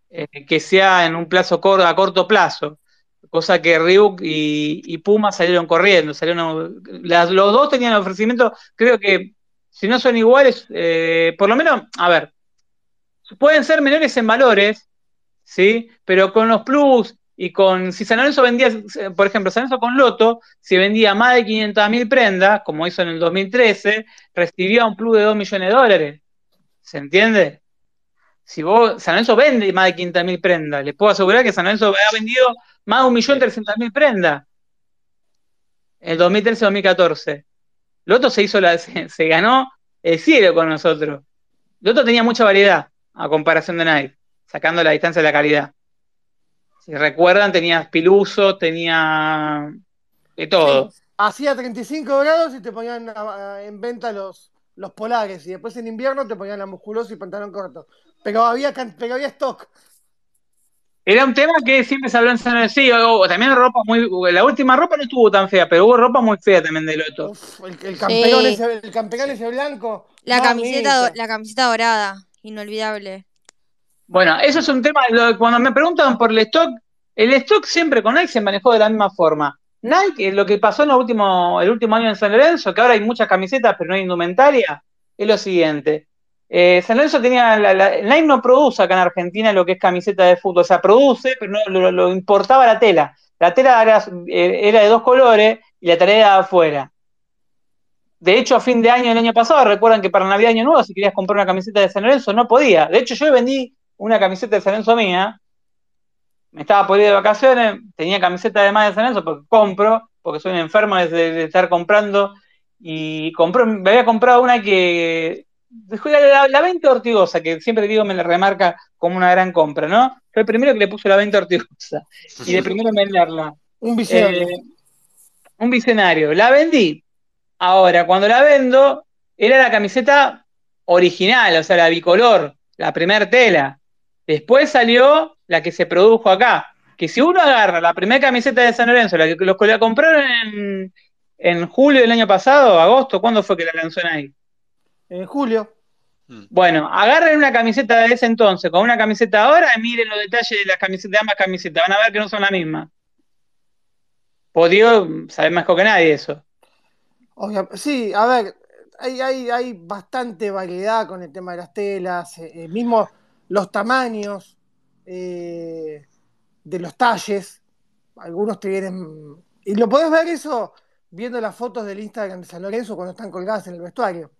eh, que sea en un plazo corto, a corto plazo, cosa que Ryuk y, Puma salieron corriendo, salieron, las- los dos tenían ofrecimiento, creo que si no son iguales, eh, por lo menos, a ver, pueden ser menores en valores, ¿sí? Pero con los plus y con, si San Lorenzo vendía, por ejemplo, San Lorenzo con Loto, si vendía más de 500.000 prendas, como hizo en el 2013, recibía un plus de 2 millones de dólares. ¿Se Si vos, San Lorenzo vende más de 500.000 prendas, les puedo asegurar que San Lorenzo ha vendido más de 1.300.000 prendas en el 2013-2014. Loto se hizo la, se, se ganó el cielo con nosotros. Loto tenía mucha variedad a comparación de Nike, sacando la distancia de la calidad. Si recuerdan, tenía Piluso, tenía de todo. Sí, hacía 35 grados y te ponían a- a- en venta los, los polares. Y después en invierno te ponían la musculosa y pantalón corto. Pero había, pero había stock. Era un tema que siempre se habló en San Lorenzo. Sí, o- o también ropa muy. La última ropa no estuvo tan fea, pero hubo ropa muy fea también de Loto. Uf, el, el campeón Sí. ese, el campeón ese blanco. La camiseta, la camiseta dorada, inolvidable. Bueno, eso es un tema. lo- Cuando me preguntan por el stock, el stock siempre con Nike se manejó de la misma forma. Nike, eh, lo que pasó en lo último, el último año en San Lorenzo, que ahora hay muchas camisetas, pero no hay indumentaria, es lo siguiente. Eh, San Lorenzo tenía. La, la- no produce acá en Argentina lo que es camiseta de fútbol. O sea, produce, pero no, lo, importaba la tela. La tela era, eh, era de dos colores y la tarea era afuera. De hecho, a fin de año, el año pasado, recuerdan que para Navidad Año Nuevo, si querías comprar una camiseta de San Lorenzo, no podía. De hecho, yo vendí una camiseta de San Lorenzo mía. Me estaba por ir de vacaciones, tenía camiseta además de San Lorenzo porque compro, porque soy un enfermo de, de estar comprando. Y compré, me había comprado una que. La, la 20 Ortigosa, que siempre digo me la remarca como una gran compra, ¿no? Fue el primero que le puse la 20 Ortigosa. Y de primero en venderla. Un visionario. Eh, un visionario. La vendí. Ahora, cuando la vendo, era la camiseta original, o sea, la bicolor, la primer tela. Después salió la que se produjo acá. Que si uno agarra la primera camiseta de San Lorenzo, la que los la compraron en, en julio del año pasado, agosto, ¿cuándo fue que la lanzó Nike? En julio. Bueno, agarren una camiseta de ese entonces con una camiseta ahora y miren los detalles de las camisetas, de ambas camisetas. Van a ver que no son la misma. Diego sabe mejor que nadie eso. Obvia- sí, a ver, hay, hay, hay bastante variedad con el tema de las telas, eh, eh, mismo los tamaños eh, de los talles. Algunos te vienen. Y lo podés ver eso viendo las fotos del Instagram de San Lorenzo cuando están colgadas en el vestuario.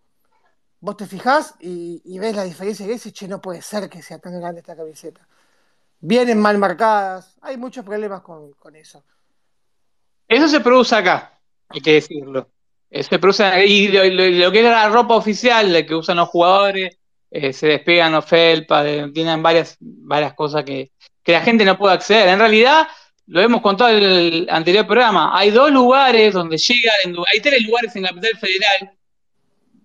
Vos te fijás y, ves la diferencia y dices, che, no puede ser que sea tan grande esta camiseta. Vienen mal marcadas, hay muchos problemas con, eso. Eso se produce acá, hay que decirlo. Eh, Se produce, y lo, que era la ropa oficial de que usan los jugadores, eh, se despegan los felpas, tienen varias, varias cosas que, que la gente no puede acceder. En realidad, lo hemos contado en el anterior programa, hay dos lugares donde llega, la indu- hay tres lugares en Capital Federal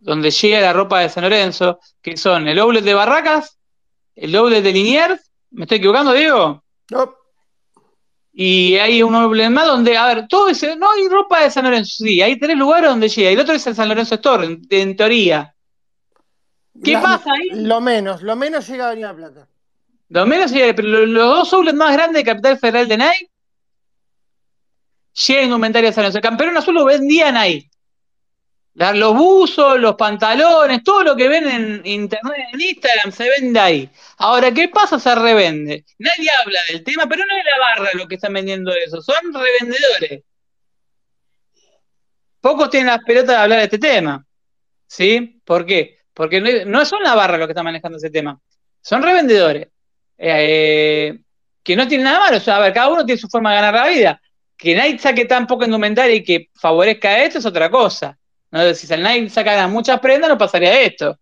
donde llega la ropa de San Lorenzo, que son el Outlet de Barracas, el Outlet de Liniers, ¿me estoy equivocando, Diego? No, Y hay un outlet más donde, a ver, todo ese, no hay ropa de San Lorenzo, sí, hay tres lugares donde llega, y el otro es el San Lorenzo Store, en, en teoría. ¿Qué la- pasa ahí? Lo menos, lo menos llega a Avenida Plata. Lo menos llega, pero lo- los dos outlets más grandes de Capital Federal de Nike llega indumentaria de San Lorenzo. El campeón azul lo vendían ahí. Los buzos, los pantalones, todo lo que ven en internet, en Instagram, se vende ahí. Ahora, ¿qué pasa? Se revende. Nadie habla del tema, pero no es la barra lo que están vendiendo eso, son revendedores. Pocos tienen las pelotas de hablar de este tema. ¿Sí? ¿Por qué? Porque no, son la barra los que están manejando ese tema. Son revendedores. Eh, que no tienen nada malo. O sea, a ver, cada uno tiene su forma de ganar la vida. Que Nike saque tan poca indumentaria y que favorezca esto es otra cosa. ¿No? Si Nike sacara muchas prendas, no pasaría esto.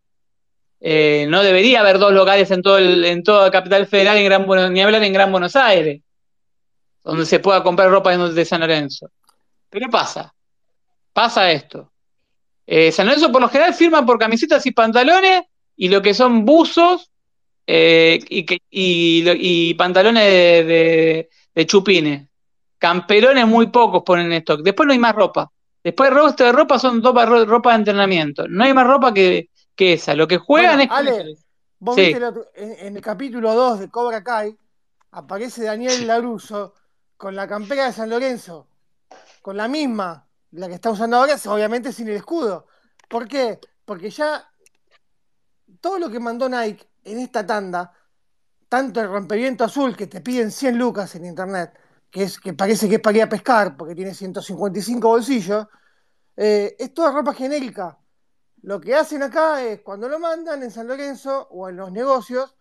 Eh, no debería haber dos locales en todo el, en toda Capital Federal, en Gran Buenos, ni hablar en Gran Buenos Aires, donde se pueda comprar ropa de San Lorenzo. Pero pasa, pasa esto. Eh, San Lorenzo por lo general firma por camisetas y pantalones y lo que son buzos eh, y, pantalones de, de- de chupines. camperones muy pocos ponen en stock. Después no hay más ropa. Después el resto de ropa son ropa, ropa de entrenamiento. No hay más ropa que, que esa. Lo que juegan Bueno, es... Ale, vos Sí. viste el otro- en, en el capítulo 2 de Cobra Kai, aparece Daniel Laruso con la campera de San Lorenzo, con la misma, la que está usando ahora, obviamente sin el escudo. ¿Por qué? Porque ya todo lo que mandó Nike en esta tanda, tanto el rompeviento azul que te piden 100 lucas en internet, que es que parece que es para ir a pescar porque tiene 155 bolsillos, eh, es toda ropa genérica. Lo que hacen acá es cuando lo mandan en San Lorenzo o en los negocios,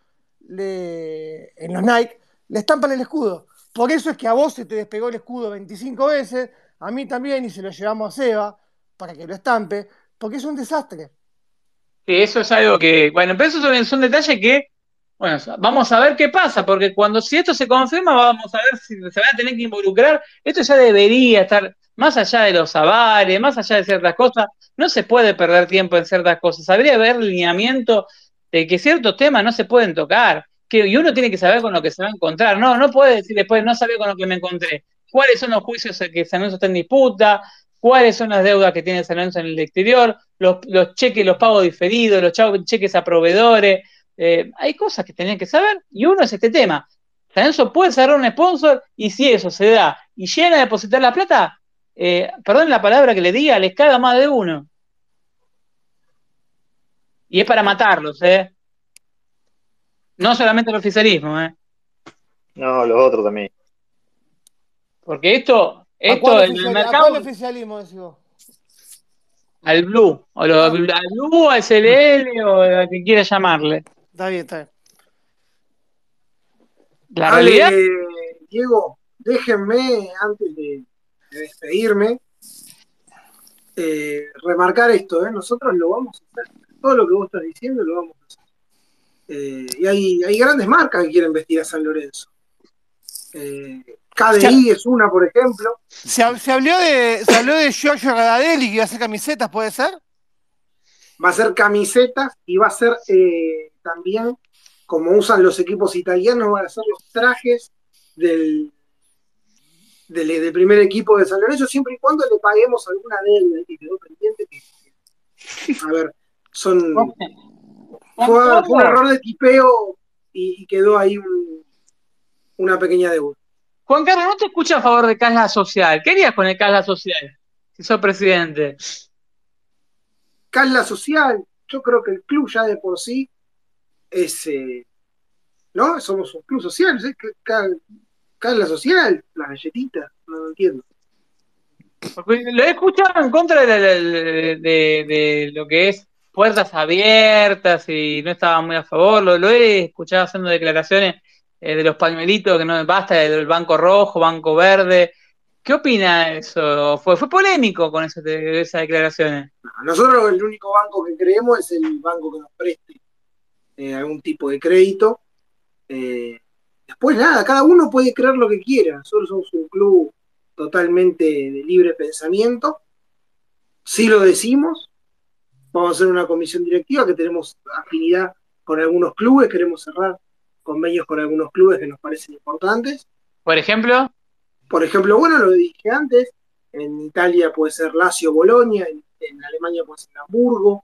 le- en los Nike, le estampan el escudo. Por eso es que a vos se te despegó el escudo 25 veces, a mí también, y se lo llevamos a Seba para que lo estampe, porque es un desastre. Sí, eso es algo que, bueno, pero esos son, son detalles que, bueno, vamos a ver qué pasa, porque cuando si esto se confirma, vamos a ver si se van a tener que involucrar. Esto ya debería estar más allá de los avales, más allá de ciertas cosas. No se puede perder tiempo en ciertas cosas. Habría haber lineamiento de que ciertos temas no se pueden tocar. Que, y uno tiene que saber con lo que se va a encontrar. No, no puede decir después, no sabía con lo que me encontré. ¿Cuáles son los juicios que San Lorenzo está en disputa? ¿Cuáles son las deudas que tiene San Lorenzo en el exterior? Los, los cheques, los pagos diferidos, los cheques a proveedores. Eh, hay cosas que tenían que saber y uno es este tema. Lorenzo puede cerrar un sponsor y si eso se da y llegan a depositar la plata, eh, perdón la palabra que le diga, les caga más de uno. Y es para matarlos, ¿eh? No solamente el oficialismo, ¿eh? No, los otros también. Porque esto, ¿A esto cuál, en el a mercado, cuál oficialismo decís vos? al Blue, o lo- al Blue, al CLL, o a que quiera llamarle. Está bien, está bien. La Ale, realidad, Diego, déjenme, antes de, de despedirme, eh, remarcar esto, ¿eh? nosotros lo vamos a hacer. Todo lo que vos estás diciendo lo vamos a hacer. Eh, y hay, hay grandes marcas que quieren vestir a San Lorenzo. Eh, KDI es una, por ejemplo. Se, hab- se habló de, se habló de Giorgio Radadelli que iba a hacer camisetas, ¿puede ser? Va a ser camisetas y va a ser eh, también, como usan los equipos italianos, van a ser los trajes del, del, del primer equipo de San Lorenzo, siempre y cuando le paguemos alguna deuda que quedó pendiente. que- a ver, son, fue, fue un error de tipeo y, y quedó ahí un- una pequeña deuda. Juan Carlos, no te escucha a favor de Casla Social. ¿Qué harías con el Casla Social? Si sos presidente. Casla social, yo creo que el club ya de por sí es, eh, ¿no? Somos un club social, ¿sí? Casla social, las galletitas, no lo entiendo. Porque lo he escuchado en contra de, de- de- de lo que es puertas abiertas y no estaba muy a favor. Lo, lo he escuchado haciendo declaraciones eh, de los pañuelitos, que no basta del banco rojo, banco verde. ¿Qué opina eso? Fue, fue polémico con eso, de esas declaraciones. No, Nosotros el único banco que creemos es el banco que nos preste eh, algún tipo de crédito. Eh, después nada, cada uno puede creer lo que quiera. Nosotros somos un club totalmente de libre pensamiento. Si lo decimos, vamos a hacer una comisión directiva que tenemos afinidad con algunos clubes, queremos cerrar convenios con algunos clubes que nos parecen importantes. Por ejemplo, Por ejemplo, bueno, lo dije antes, en Italia puede ser Lazio Bolonia, en, en Alemania puede ser Hamburgo,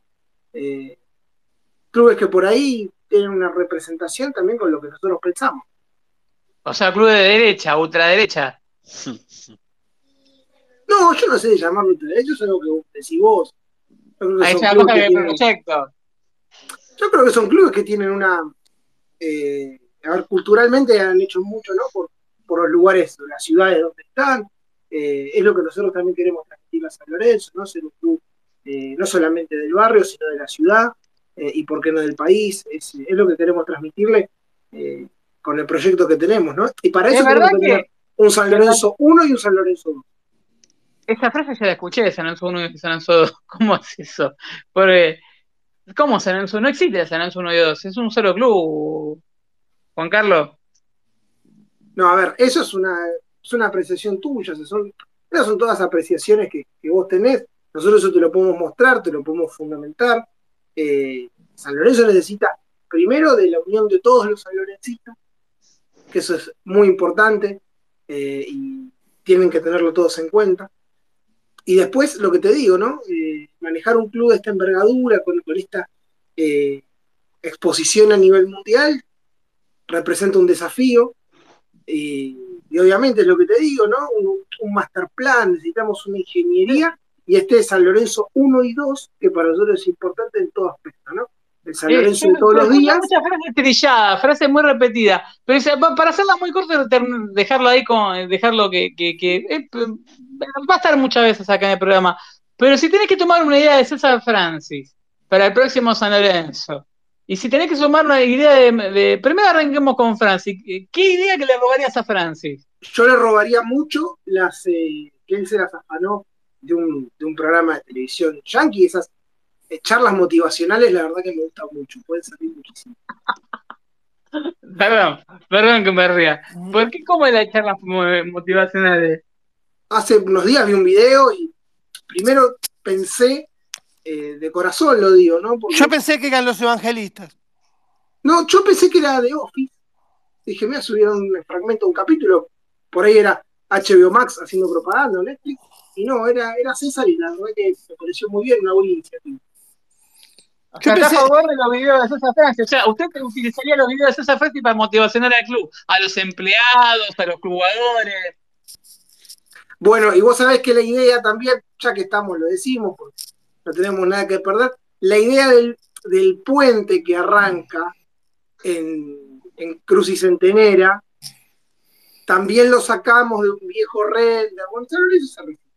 eh, clubes que por ahí tienen una representación también con lo que nosotros pensamos. o sea, club de derecha, ultraderecha. No, yo no sé llamarlo ultraderecha, eso es algo que vos decís vos. Ahí son es una clubes cosa que que tienen- proyecto. yo creo que son clubes que tienen una. eh, a ver, culturalmente han hecho mucho, ¿no? Por, por los lugares, las ciudades donde están. Eh, es lo que nosotros también queremos transmitir a San Lorenzo, ¿no? Ser un club eh, no solamente del barrio, sino de la ciudad eh, y, por qué no, del país. Es, es lo que queremos transmitirle eh, con el proyecto que tenemos, ¿no? Y para Es eso tenemos que tener un San Lorenzo 1 y un San Lorenzo 2. esa frase ya la escuché de San Lorenzo 1 y San Lorenzo 2. ¿Cómo es eso? Porque, ¿cómo San Lorenzo? No existe San Lorenzo 1 y 2, es un solo club. Juan Carlos. No, a ver, eso es una, es una apreciación tuya, son, esas son todas apreciaciones que, que vos tenés. Nosotros eso te lo podemos mostrar, te lo podemos fundamentar. Eh, San Lorenzo necesita primero de la unión de todos los sanlorencistas, que eso es muy importante, eh, y, tienen que tenerlo todos en cuenta. Y después, lo que te digo, ¿no? Eh, manejar un club de esta envergadura, con, esta exposición a nivel mundial, representa un desafío. Y, obviamente, lo que te digo, ¿no? Un master plan, necesitamos una ingeniería, y este es San Lorenzo 1 y 2, que para nosotros es importante en todo aspecto, ¿no? El San Lorenzo de todos los días. Muchas frases trilladas, frases muy repetidas. Pero para hacerla muy corta, dejarlo ahí con, dejarlo que, que, que eh, va a estar muchas veces acá en el programa. Pero si tenés que tomar una idea de César Francis para el próximo San Lorenzo, y si tenés que sumar una idea de, de- primero arranquemos con Francis, ¿qué idea que le robarías a Francis? Yo le robaría mucho las eh, que él se las afanó de un, de un programa de televisión yankee, esas eh, charlas motivacionales, la verdad que me gustan mucho, pueden servir muchísimo. Perdón, perdón que me ría. ¿Por qué cómo es la charla mo- motivacional? Hace unos días vi un video y primero pensé, eh, de corazón lo digo, ¿no? Porque- Yo pensé que eran los evangelistas. No, yo pensé que era de Office. Dije, me voy a subir un fragmento de un capítulo. Por ahí era HBO Max haciendo propaganda Netflix. Y no, era, era César y la verdad que me pareció muy bien, una buena iniciativa. O sea, está a favor de los videos de César Francis. O sea, usted utilizaría los videos de César Francis para motivacionar al club, a los empleados, a los jugadores. Bueno, y vos sabés que la idea también, ya que estamos, lo decimos, porque no tenemos nada que perder, la idea del, del puente que arranca en, en Cruz y Centenera, también lo sacamos de un viejo red, de bueno, ¿sabes? Eso se repite.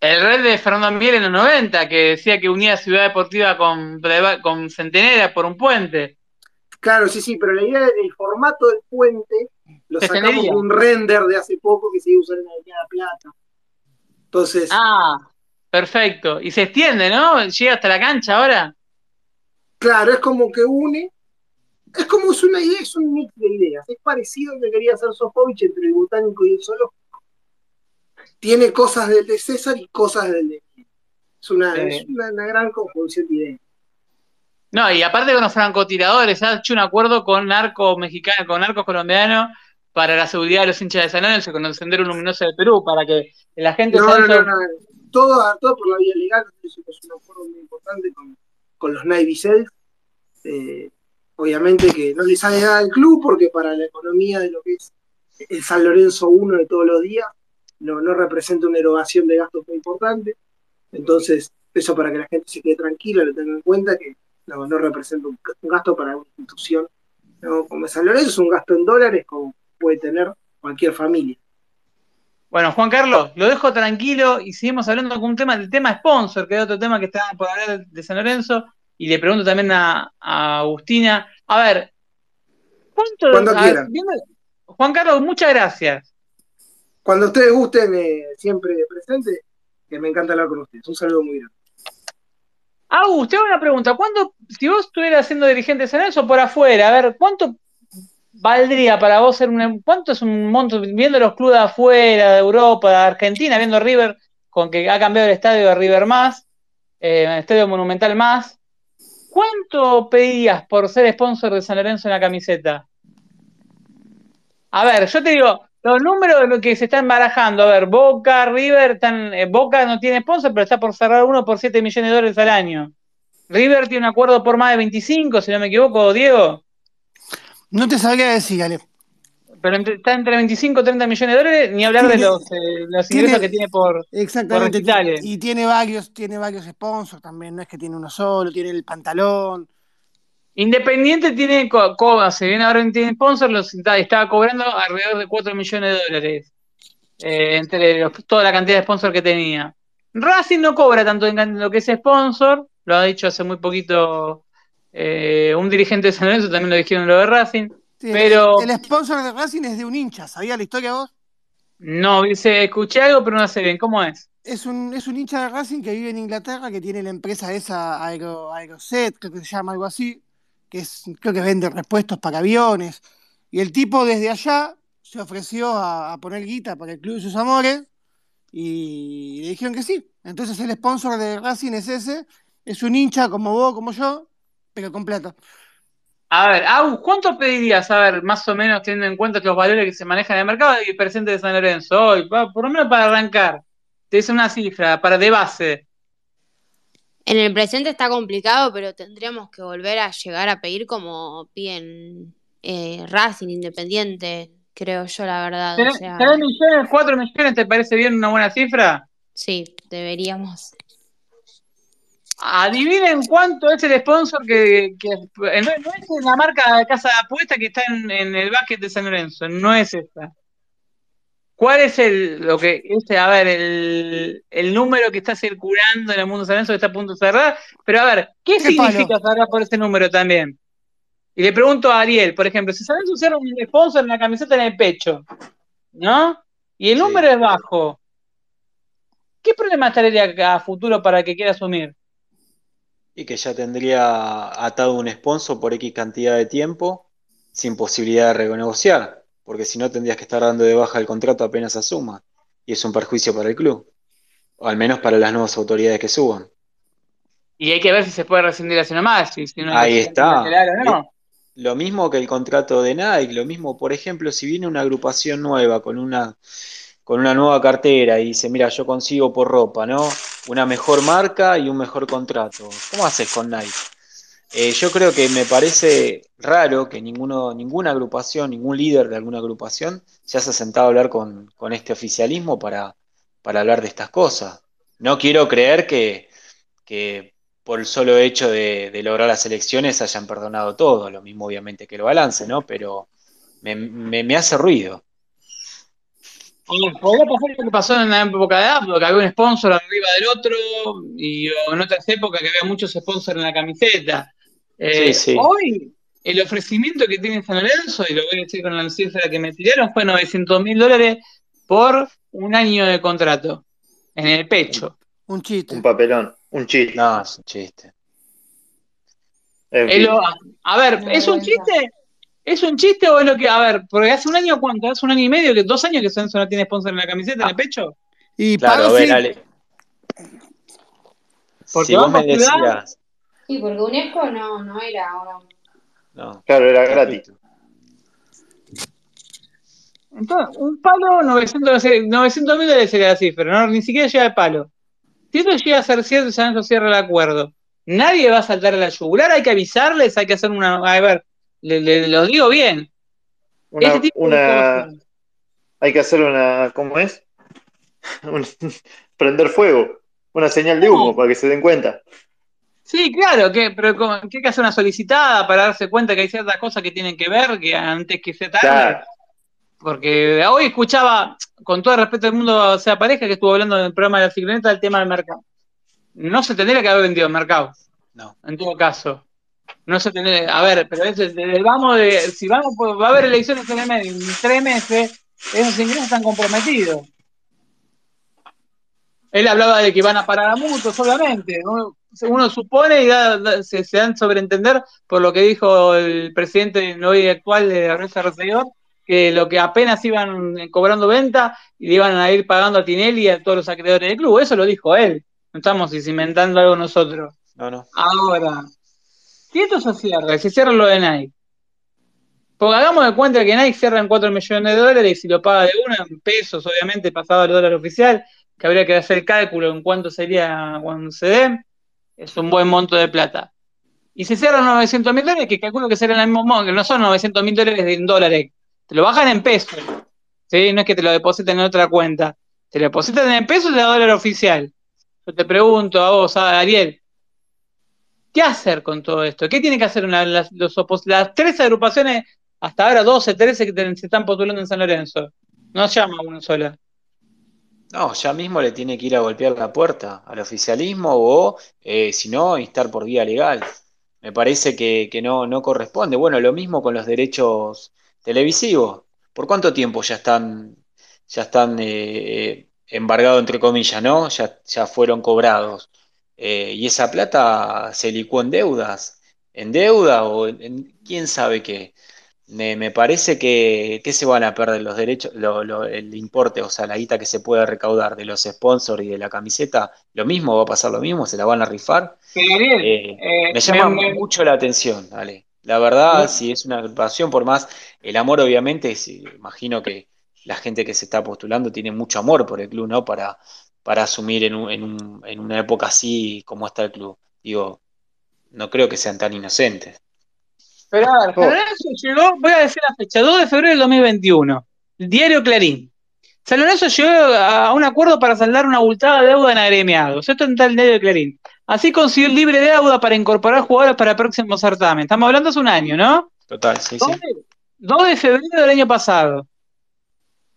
El red de Fernando Miel en los 90, que decía que unía Ciudad Deportiva con, con Centenera por un puente. Claro, sí, sí, pero la idea del formato del puente lo sacamos de un render de hace poco que se iba a usar en la Avenida Plata. Entonces, Ah, perfecto. Y se extiende, ¿no? Llega hasta la cancha ahora. claro, es como que une, es como es una idea, es un mix de ideas. Es parecido a lo que quería hacer Sofovich entre el botánico y el zoológico. Tiene cosas del de César y cosas del de Es una, Sí. es una, una gran conjunción de ideas. No, y aparte con los francotiradores, ha hecho un acuerdo con narcos mexicanos, con narcos colombianos para la seguridad de los hinchas de San Lorenzo, con el Sendero Luminoso del Perú, para que la gente No, no, no, Lorenzo- no. Todo, todo por la vía legal, es un acuerdo muy importante con, con los Navy Seals. Eh, obviamente que no le sale nada al club porque para la economía de lo que es el San Lorenzo 1 de todos los días no, no representa una erogación de gastos muy importante. Entonces, eso para que la gente se quede tranquila, lo tenga en cuenta que no, no representa un, un gasto para una institución. ¿no? Como San Lorenzo es un gasto en dólares como puede tener cualquier familia. Bueno, Juan Carlos, lo dejo tranquilo y seguimos hablando con un tema, el tema sponsor, que es otro tema que está por hablar de, San Lorenzo, y le pregunto también a, a Agustina, a ver, ¿cuánto? Cuando a ver, Juan Carlos, muchas gracias. Cuando ustedes gusten, eh, siempre presente, que me encanta hablar con ustedes. Un saludo muy grande. Agus, te hago una pregunta, ¿cuánto, si vos estuvieras siendo dirigente de San Lorenzo por afuera, a ver, ¿cuánto valdría para vos ser un, cuánto es un monto, viendo los clubes de afuera, de Europa, de Argentina, viendo River, con que ha cambiado el estadio de River más, eh, el estadio monumental más, ¿cuánto pedirías por ser sponsor de San Lorenzo en la camiseta? A ver, yo te digo, los números de lo que se están barajando, a ver, Boca, River, están, eh, Boca no tiene sponsor, pero está por cerrar uno por 7 millones de dólares al año. River tiene un acuerdo por más de 25, si no me equivoco, Diego. No te sabría decir, Ale. Pero entre- está entre 25 y 30 millones de dólares, ni hablar de los, eh, los tiene- ingresos que tiene por. Exactamente. Por. Y tiene varios, tiene varios sponsors también. No es que tiene uno solo, tiene el pantalón. Independiente tiene, co- co- se viene ahora tiene sponsor, los, estaba cobrando alrededor de 4 millones de dólares. eh, entre los- toda la cantidad de sponsor que tenía. Racing no cobra tanto en lo que es sponsor, lo ha dicho hace muy poquito eh, un dirigente de San Lorenzo, también lo dijeron lo de Racing. Sí, Pero- el, el sponsor de Racing es de un hincha. ¿Sabía la historia vos? No, dice, escuché algo, pero no sé bien, ¿cómo es? Es un, es un hincha de Racing que vive en Inglaterra, que tiene la empresa esa Aero, Aeroset, creo que se llama algo así, que es, creo que vende repuestos para aviones. Y el tipo desde allá se ofreció a, poner guita para el club de sus amores y le dijeron que sí. Entonces el sponsor de Racing es ese, es un hincha como vos, como yo, pero con plata. A ver, Agus, ¿cuánto pedirías? A ver, más o menos teniendo en cuenta los valores que se manejan en el mercado y el presente de San Lorenzo hoy, por lo menos para arrancar. Te dice una cifra, para de base. En el presente está complicado, pero tendríamos que volver a llegar a pedir como piden eh, Racing Independiente, creo yo, la verdad. O ¿Tres sea, tres millones, cuatro millones te parece bien una buena cifra? sí, deberíamos. Adivinen cuánto es el sponsor que, que- eh, no, no es la marca de casa de apuesta que está en, en el básquet de San Lorenzo, no es esta. ¿Cuál es el, lo que, este, a ver, el, el número que está circulando en el mundo de San Lorenzo que está a punto de cerrar? Pero a ver, ¿qué, ¿Qué significa cerrar por ese número también? Y le pregunto a Ariel, por ejemplo, si San Lorenzo cierra un sponsor en la camiseta en el pecho, ¿no? Y el Sí. número es bajo. ¿Qué problema estaría a futuro para el que quiera asumir? Y que ya tendría atado un sponsor por X cantidad de tiempo sin posibilidad de renegociar, porque si no tendrías que estar dando de baja el contrato apenas asuma, y es un perjuicio para el club, o al menos para las nuevas autoridades que suban. Y hay que ver si se puede rescindir así nomás, si, si no Ahí es está. bilateral o no. Lo mismo que el contrato de Nike, lo mismo, por ejemplo, si viene una agrupación nueva con una, con una nueva cartera y dice, mira, yo consigo por ropa, ¿no? Una mejor marca y un mejor contrato. ¿Cómo haces con Nike? Eh, yo creo que me parece raro que ninguno, ninguna agrupación, ningún líder de alguna agrupación se haya sentado a hablar con, este oficialismo para, hablar de estas cosas. No quiero creer que, por el solo hecho de, lograr las elecciones hayan perdonado todo, lo mismo obviamente que el balance, ¿no? Pero me, hace ruido. Podría pasar lo que pasó en la época de Apple, que había un sponsor arriba del otro, y en otras épocas que había muchos sponsors en la camiseta. Eh, Sí, sí. Hoy, el ofrecimiento que tiene San Lorenzo, y lo voy a decir con la cifra que me tiraron, fue 900 mil dólares por un año de contrato, en el pecho. Un chiste. Un papelón, un chiste. No, es un chiste. A ver, ¿es un chiste? ¿Es un chiste o es lo que.? A ver, porque hace un año, ¿cuánto? Hace un año y medio, que dos años que San Lorenzo no tiene sponsor en la camiseta, en el pecho. Y Claro, a ver, sí. Ale. Porque Si vos me decías, Sí, porque UNESCO no, no era ahora. no, Claro, era gratis. Entonces, un palo, 900 mil dólares sería la cifra, ¿no? Ni siquiera llega al palo. Si esto llega a ser cierto, San Lorenzo cierra el acuerdo. Nadie va a saltar a la yugular, hay que avisarles, hay que hacer una. A ver, le, le- lo digo bien. Una, Ese tipo de una, hay que hacer una, ¿cómo es? Un- prender fuego, una señal de humo No. para que se den cuenta. Sí, claro, que, pero con- que hay que hacer una solicitada para darse cuenta que hay ciertas cosas que tienen que ver que antes que sea tarde. Claro. Porque hoy escuchaba, con todo el respeto del mundo, sea pareja, que estuvo hablando en el programa de la cicloneta del tema del mercado. No se tendría que haber vendido el mercado, no. en todo caso. No se tendría, a ver, pero es, es- es- vamos de, si vamos, por- va a haber elecciones en el medio, en tres meses, esos ingresos están comprometidos. Él hablaba de que van a parar a mutuos, obviamente. Uno, uno supone y da- da- se, se dan a sobreentender por lo que dijo el presidente hoy actual de Rosa Rosselló, que lo que apenas iban eh, cobrando venta y le iban a ir pagando a Tinelli y a todos los acreedores del club. Eso lo dijo él. No estamos inventando algo nosotros. No, no. Ahora, si esto se cierra, si cierra lo de Nike, porque hagamos de cuenta que Nike cierra en 4 millones de dólares y si lo paga de una, en pesos, obviamente, pasado al dólar oficial, que habría que hacer el cálculo en cuánto sería cuando se dé, es un buen monto de plata. Y si cierran 900 mil dólares, que calculo que serán el mismo monto, que no son 900 mil dólares en dólares, te lo bajan en pesos. No es que te lo depositen en otra cuenta, te lo depositan en pesos de dólar oficial. Yo te pregunto a vos, a Ariel, ¿qué hacer con todo esto? ¿Qué tiene que hacer las, tres agrupaciones, hasta ahora 12, 13 que se están postulando en San Lorenzo? No llama una sola. No, ya mismo le tiene que ir a golpear la puerta al oficialismo o, eh, si no, instar por vía legal. Me parece que, que no, no corresponde. Bueno, lo mismo con los derechos televisivos. ¿Por cuánto tiempo ya están, ya están eh, embargados, entre comillas, ¿no? Ya, ya fueron cobrados. Eh, y esa plata se licuó en deudas. ¿En deuda o en- quién sabe qué? Me, me parece que, que se van a perder los derechos, lo- lo- el importe, o sea, la guita que se puede recaudar de los sponsors y de la camiseta, lo mismo, va a pasar lo mismo, se la van a rifar. Eh, eh, me llama me- mucho la atención, Ale. La verdad, si es una agrupación, por más el amor, obviamente, sí, imagino que la gente que se está postulando tiene mucho amor por el club, ¿no? Para, para asumir en, un- en, un- en una época así como está el club. Digo, no creo que sean tan inocentes. San Lorenzo llegó, voy a decir la fecha, 2 de febrero del 2021. Diario Clarín. San Lorenzo llegó a un acuerdo para saldar una abultada deuda en agremiados. Esto está en el diario Clarín. Así consiguió el libre deuda para incorporar jugadores para el próximo certamen. Estamos hablando hace un año, ¿no? Total, sí, 2 sí. de, 2 de febrero del año pasado.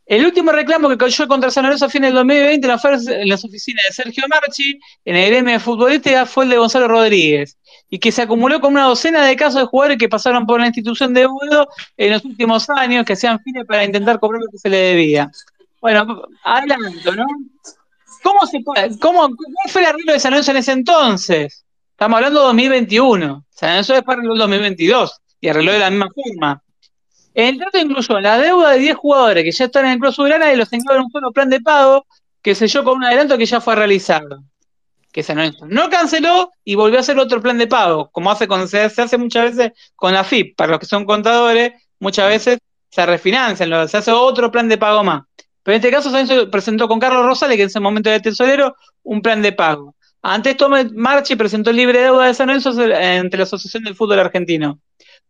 El último reclamo que cayó contra San Lorenzo a fines del 2020 en las, oficinas de Sergio Marchi, en el gremio de futbolística, fue el de Gonzalo Rodríguez, y que se acumuló con una docena de casos de jugadores que pasaron por la institución de Budo en los últimos años, que hacían fines para intentar cobrar lo que se le debía. Bueno, adelanto, ¿no? ¿Cómo se puede- cómo, ¿Cuál fue el arreglo de San Lorenzo en ese entonces? Estamos hablando de 2021. San Lorenzo después arregló el 2022 y arregló de la misma forma. El trato incluyó la deuda de 10 jugadores que ya están en el Club Soberana y los engloba en un solo plan de pago que selló con un adelanto que ya fue realizado. Que San Lorenzo no canceló y volvió a hacer otro plan de pago, como hace con, se, se hace muchas veces con la FIP. Para los que son contadores, muchas veces se refinancian, se hace otro plan de pago más. Pero en este caso San Lorenzo presentó con Carlos Rosales, que en ese momento era el tesorero, un plan de pago. Ante esto Marchi presentó el libre deuda de San Lorenzo entre la Asociación del Fútbol Argentino.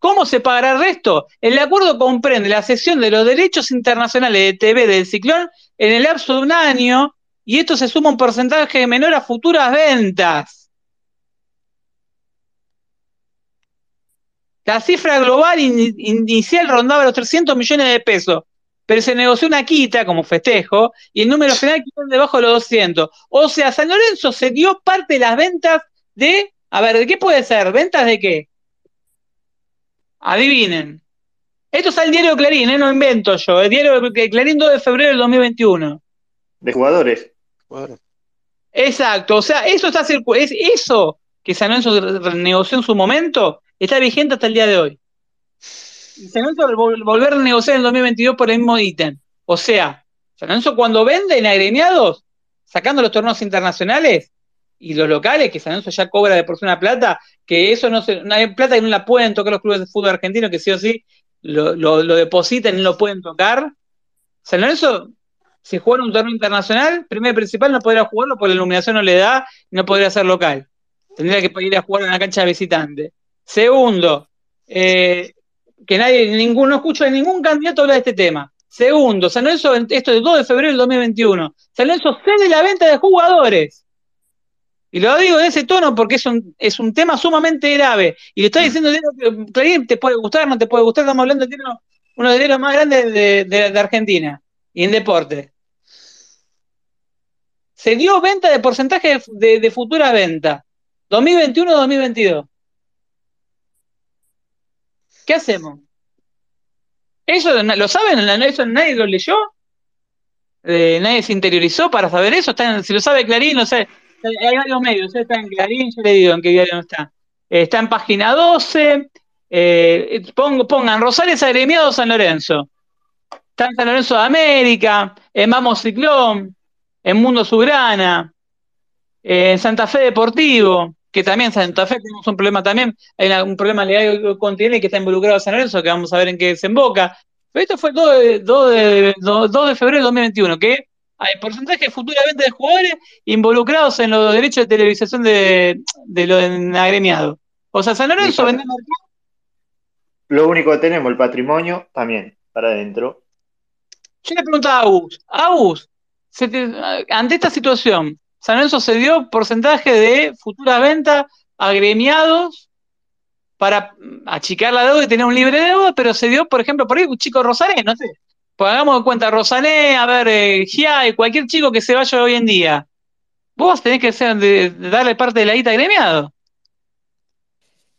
¿Cómo se pagará el resto? El acuerdo comprende la cesión de los derechos internacionales de TV del Ciclón en el lapso de un año y esto se suma un porcentaje menor a futuras ventas. La cifra global in inicial rondaba los 300 millones de pesos, pero se negoció una quita como festejo y el número final quedó debajo de los 200. O sea, San Lorenzo se dio parte de las ventas de, a ver, ¿de qué puede ser? ¿Ventas de qué? Adivinen. Esto es el diario Clarín, ¿eh? no invento yo. El diario Clarín 2 de febrero del 2021. De jugadores. Bueno, Exacto. O sea, eso está circu- es eso que San Lorenzo negoció en su momento está vigente hasta el día de hoy. Y San Lorenzo vol- volver a negociar en el 2022 por el mismo ítem. O sea, San Lorenzo cuando vende en agremiados, sacando los torneos internacionales y los locales, que San Lorenzo ya cobra de por sí una plata, que eso no se, hay plata que no la pueden tocar los clubes de fútbol argentinos, que sí o sí lo, lo, depositan y no lo pueden tocar. San Lorenzo, si juega un torneo internacional, primero y principal no podría jugarlo porque la iluminación no le da y no podría ser local. Tendría que ir a jugar en una cancha de visitante. Segundo, eh, que nadie, ninguno, no escucho a ningún candidato hablar de este tema. Segundo, San Lorenzo, esto es 2 de febrero del 2021, San Lorenzo cede la venta de jugadores. Y lo digo en ese tono porque es un, es un tema sumamente grave. Y le estoy diciendo, que Clarín, te puede gustar, no te puede gustar, estamos hablando de uno, de los más grandes de, de, de Argentina y en deporte. Se dio venta de porcentaje de, de, de futura venta. 2021-2022. ¿Qué hacemos? ¿Eso lo saben? ¿Eso nadie lo leyó? Eh, ¿Nadie se interiorizó para saber eso? Si lo sabe Clarín, no sé. Hay varios medios, ¿eh? está en Clarín, yo le digo en qué diario no está. Eh, está en página 12. Eh, pongo, pongan Rosales agremiado San Lorenzo. Está en San Lorenzo de América, en Vamos Ciclón, en Mundo Subrana, en Santa Fe Deportivo, que también Santa Fe tenemos un problema también, hay un problema legal con TN que está involucrado a San Lorenzo, que vamos a ver en qué desemboca. Pero esto fue el 2 de, 2 de, 2 de febrero de 2021, que hay porcentaje de futura venta de jugadores involucrados en los derechos de televisación de, de lo agremiado. O sea, San Lorenzo vende Lo único que tenemos, el patrimonio, también, para adentro. Yo le preguntaba a Agus, Agus, te, ante esta situación, San Lorenzo se dio porcentaje de futura venta agremiados para achicar la deuda y tener un libre deuda, pero se dio, por ejemplo, por ahí un chico Rosané, no sé, pues hagamos de cuenta, Rosané, a ver, eh, Giai, cualquier chico que se vaya hoy en día, vos tenés que ser de, de darle parte de la guita agremiado.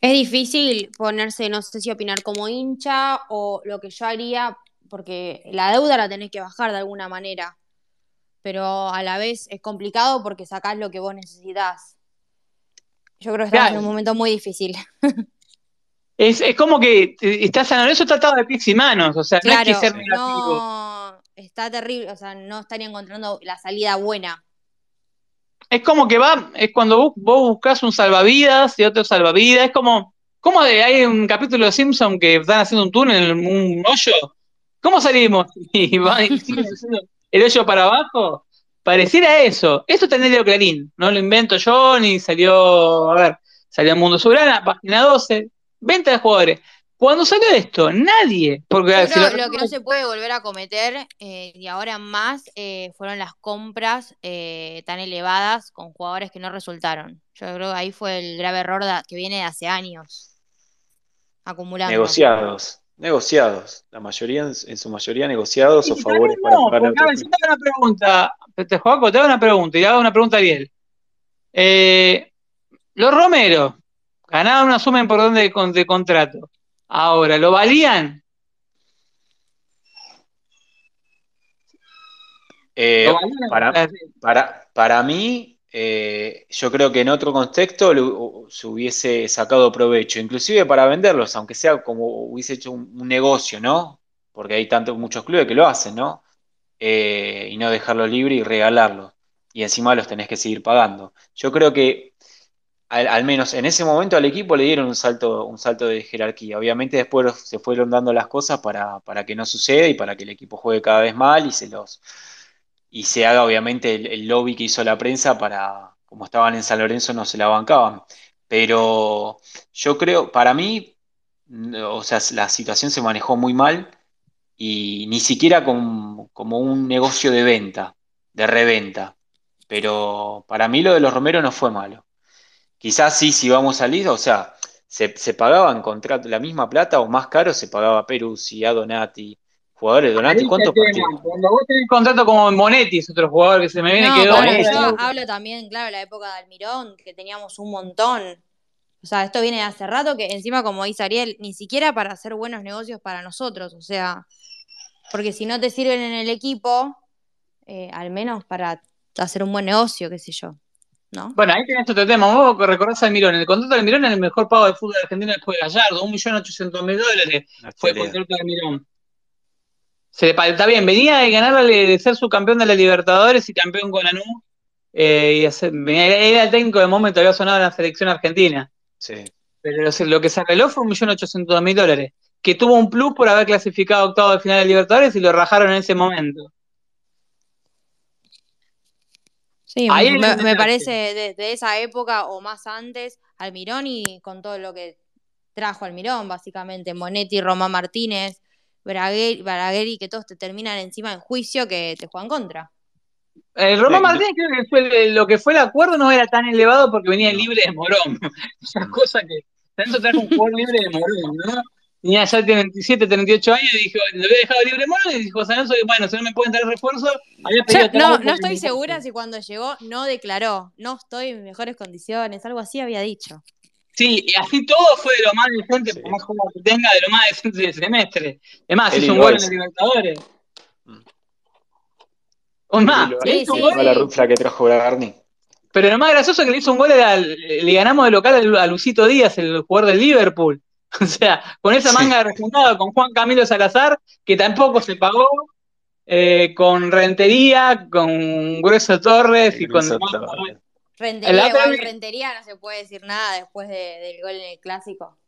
Es difícil ponerse, no sé si opinar como hincha o lo que yo haría, porque la deuda la tenés que bajar de alguna manera, pero a la vez es complicado porque sacás lo que vos necesitas. Yo creo que estamos claro. en un momento muy difícil. Es, es como que está San Lorenzo tratado de pies y manos, o sea, claro, no hay que ser negativo. No, está terrible, o sea, no estaría encontrando la salida buena. Es como que va, es cuando vos, vos buscas un salvavidas y otro salvavidas, es como, ¿Cómo hay un capítulo de Simpson que están haciendo un túnel, un hoyo? ¿Cómo salimos? Y van y haciendo el hoyo para abajo. Pareciera eso. Esto está en Diario Clarín. No lo invento yo, ni salió, a ver, salió Mundo Soberana, página 12, venta de jugadores. Cuando salió esto, nadie, porque si creo lo- lo que no se puede volver a cometer, eh, y ahora más, eh, fueron las compras eh, tan elevadas con jugadores que no resultaron. Yo creo que ahí fue el grave error da- que viene de hace años acumulando. Negociados, negociados. La mayoría, en, en su mayoría, negociados o favores para no, pagarle a porque, a otro ver, club. yo te hago una pregunta, te, Joaco, te hago una pregunta y le hago una pregunta a Ariel. Eh, los Romero ganaban una suma importante de, con- de contrato. Ahora, ¿lo valían? Eh, ¿Lo valían? para, para, para mí, eh, yo creo que en otro contexto lo- se hubiese sacado provecho, inclusive para venderlos, aunque sea como hubiese hecho un, un negocio, ¿no? Porque hay tantos, muchos clubes que lo hacen, ¿no? Eh, y no dejarlo libre y regalarlo. Y encima los tenés que seguir pagando. Yo creo que al, menos en ese momento al equipo le dieron un salto, un salto de jerarquía. Obviamente después se fueron dando las cosas para, para que no suceda y para que el equipo juegue cada vez mal y se los y se haga obviamente el, lobby que hizo la prensa para, como estaban en San Lorenzo, no se la bancaban. Pero yo creo, para mí, o sea, la situación se manejó muy mal y ni siquiera como un negocio de venta, de reventa. Pero para mí lo de los Romero no fue malo. Quizás sí, si vamos a salir, o sea, se, se pagaban contrato, la misma plata o más caro se pagaba a Peruzzi, a Donati, jugadores Donati, está ¿cuántos el tema. partidos? Cuando vos tenés contrato como Monetti, es otro jugador que se me viene No, yo hablo también, claro, de la época de Almirón, que teníamos un montón. O sea, esto viene de hace rato que encima, como dice Ariel, ni siquiera para hacer buenos negocios para nosotros. O sea, porque si no te sirven en el equipo, eh, al menos para hacer un buen negocio, qué sé yo. ¿No? Bueno, ahí tenés otro tema. Vos recordás a Almirón. El contrato de Almirón era el mejor pago del fútbol argentino después de Gallardo. Un millón ochocientos mil dólares La fue el contrato de Almirón. Se le está bien, venía de ganarle, de ser subcampeón de la Libertadores y campeón con Lanús. eh, y hacer- venía- era el técnico de momento, había sonado en la selección argentina. Sí. Pero lo, lo que se arregló fue un millón ochocientos mil dólares. Que tuvo un plus por haber clasificado octavo de final de Libertadores y lo rajaron en ese momento. Sí, Ahí me, parece de, de esa época o más antes, Almirón y con todo lo que trajo Almirón, básicamente, Monetti, Román Martínez, Braguer- Bragueri, que todos te terminan encima en juicio que te juegan contra. El Román Sí, Martínez creo que fue lo que fue el acuerdo no era tan elevado porque venía libre de Morón. Esa cosa que tanto trajo un jugador libre de Morón, ¿no? Tenía ya 37, 38 años y dijo, lo había dejado libre Morón y dijo San Lorenzo, bueno, si no me pueden dar refuerzo, había Yo pedido no, no estoy segura si cuando llegó no declaró, no estoy en mejores condiciones, algo así había dicho. Sí, y así todo fue de lo más decente, Sí. por más juego que tenga, de lo más decente del semestre. Es más, Él hizo un gol en sí. Libertadores. Mm. Un más, Sí, un sí, gol, la rufla que trajo Bragarni. pero lo más gracioso es que le hizo un gol, era, le ganamos de local a Lucito Díaz, el jugador del Liverpool. O sea, con esa Sí. manga de rejuntado, con Juan Camilo Salazar, que tampoco se pagó, eh, con Rentería, con Grueso Torres y con... Torres. Rentería, La igual Rentería no se puede decir nada después de- del gol en el clásico.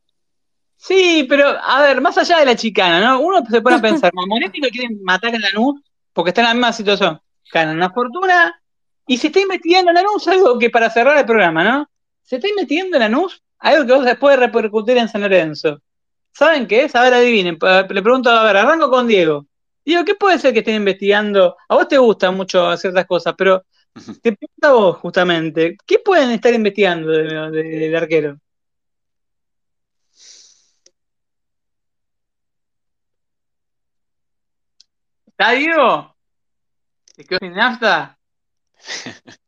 Sí, pero a ver, más allá de la chicana, ¿no? Uno se pone a pensar, Monetti lo quieren matar en Lanús porque está en la misma situación. Ganan una fortuna y se está investigando en Lanús algo que para cerrar el programa, ¿no? Se está investigando en Lanús algo que vos después repercutir en San Lorenzo. ¿Saben qué es? A ver, adivinen. Le pregunto, a ver, arranco con Diego. Diego, ¿qué puede ser que estén investigando? A vos te gustan mucho ciertas cosas, pero te pregunto a vos, justamente, ¿qué pueden estar investigando de- de- del arquero? ¿Está Diego? ¿Se quedó sin nafta?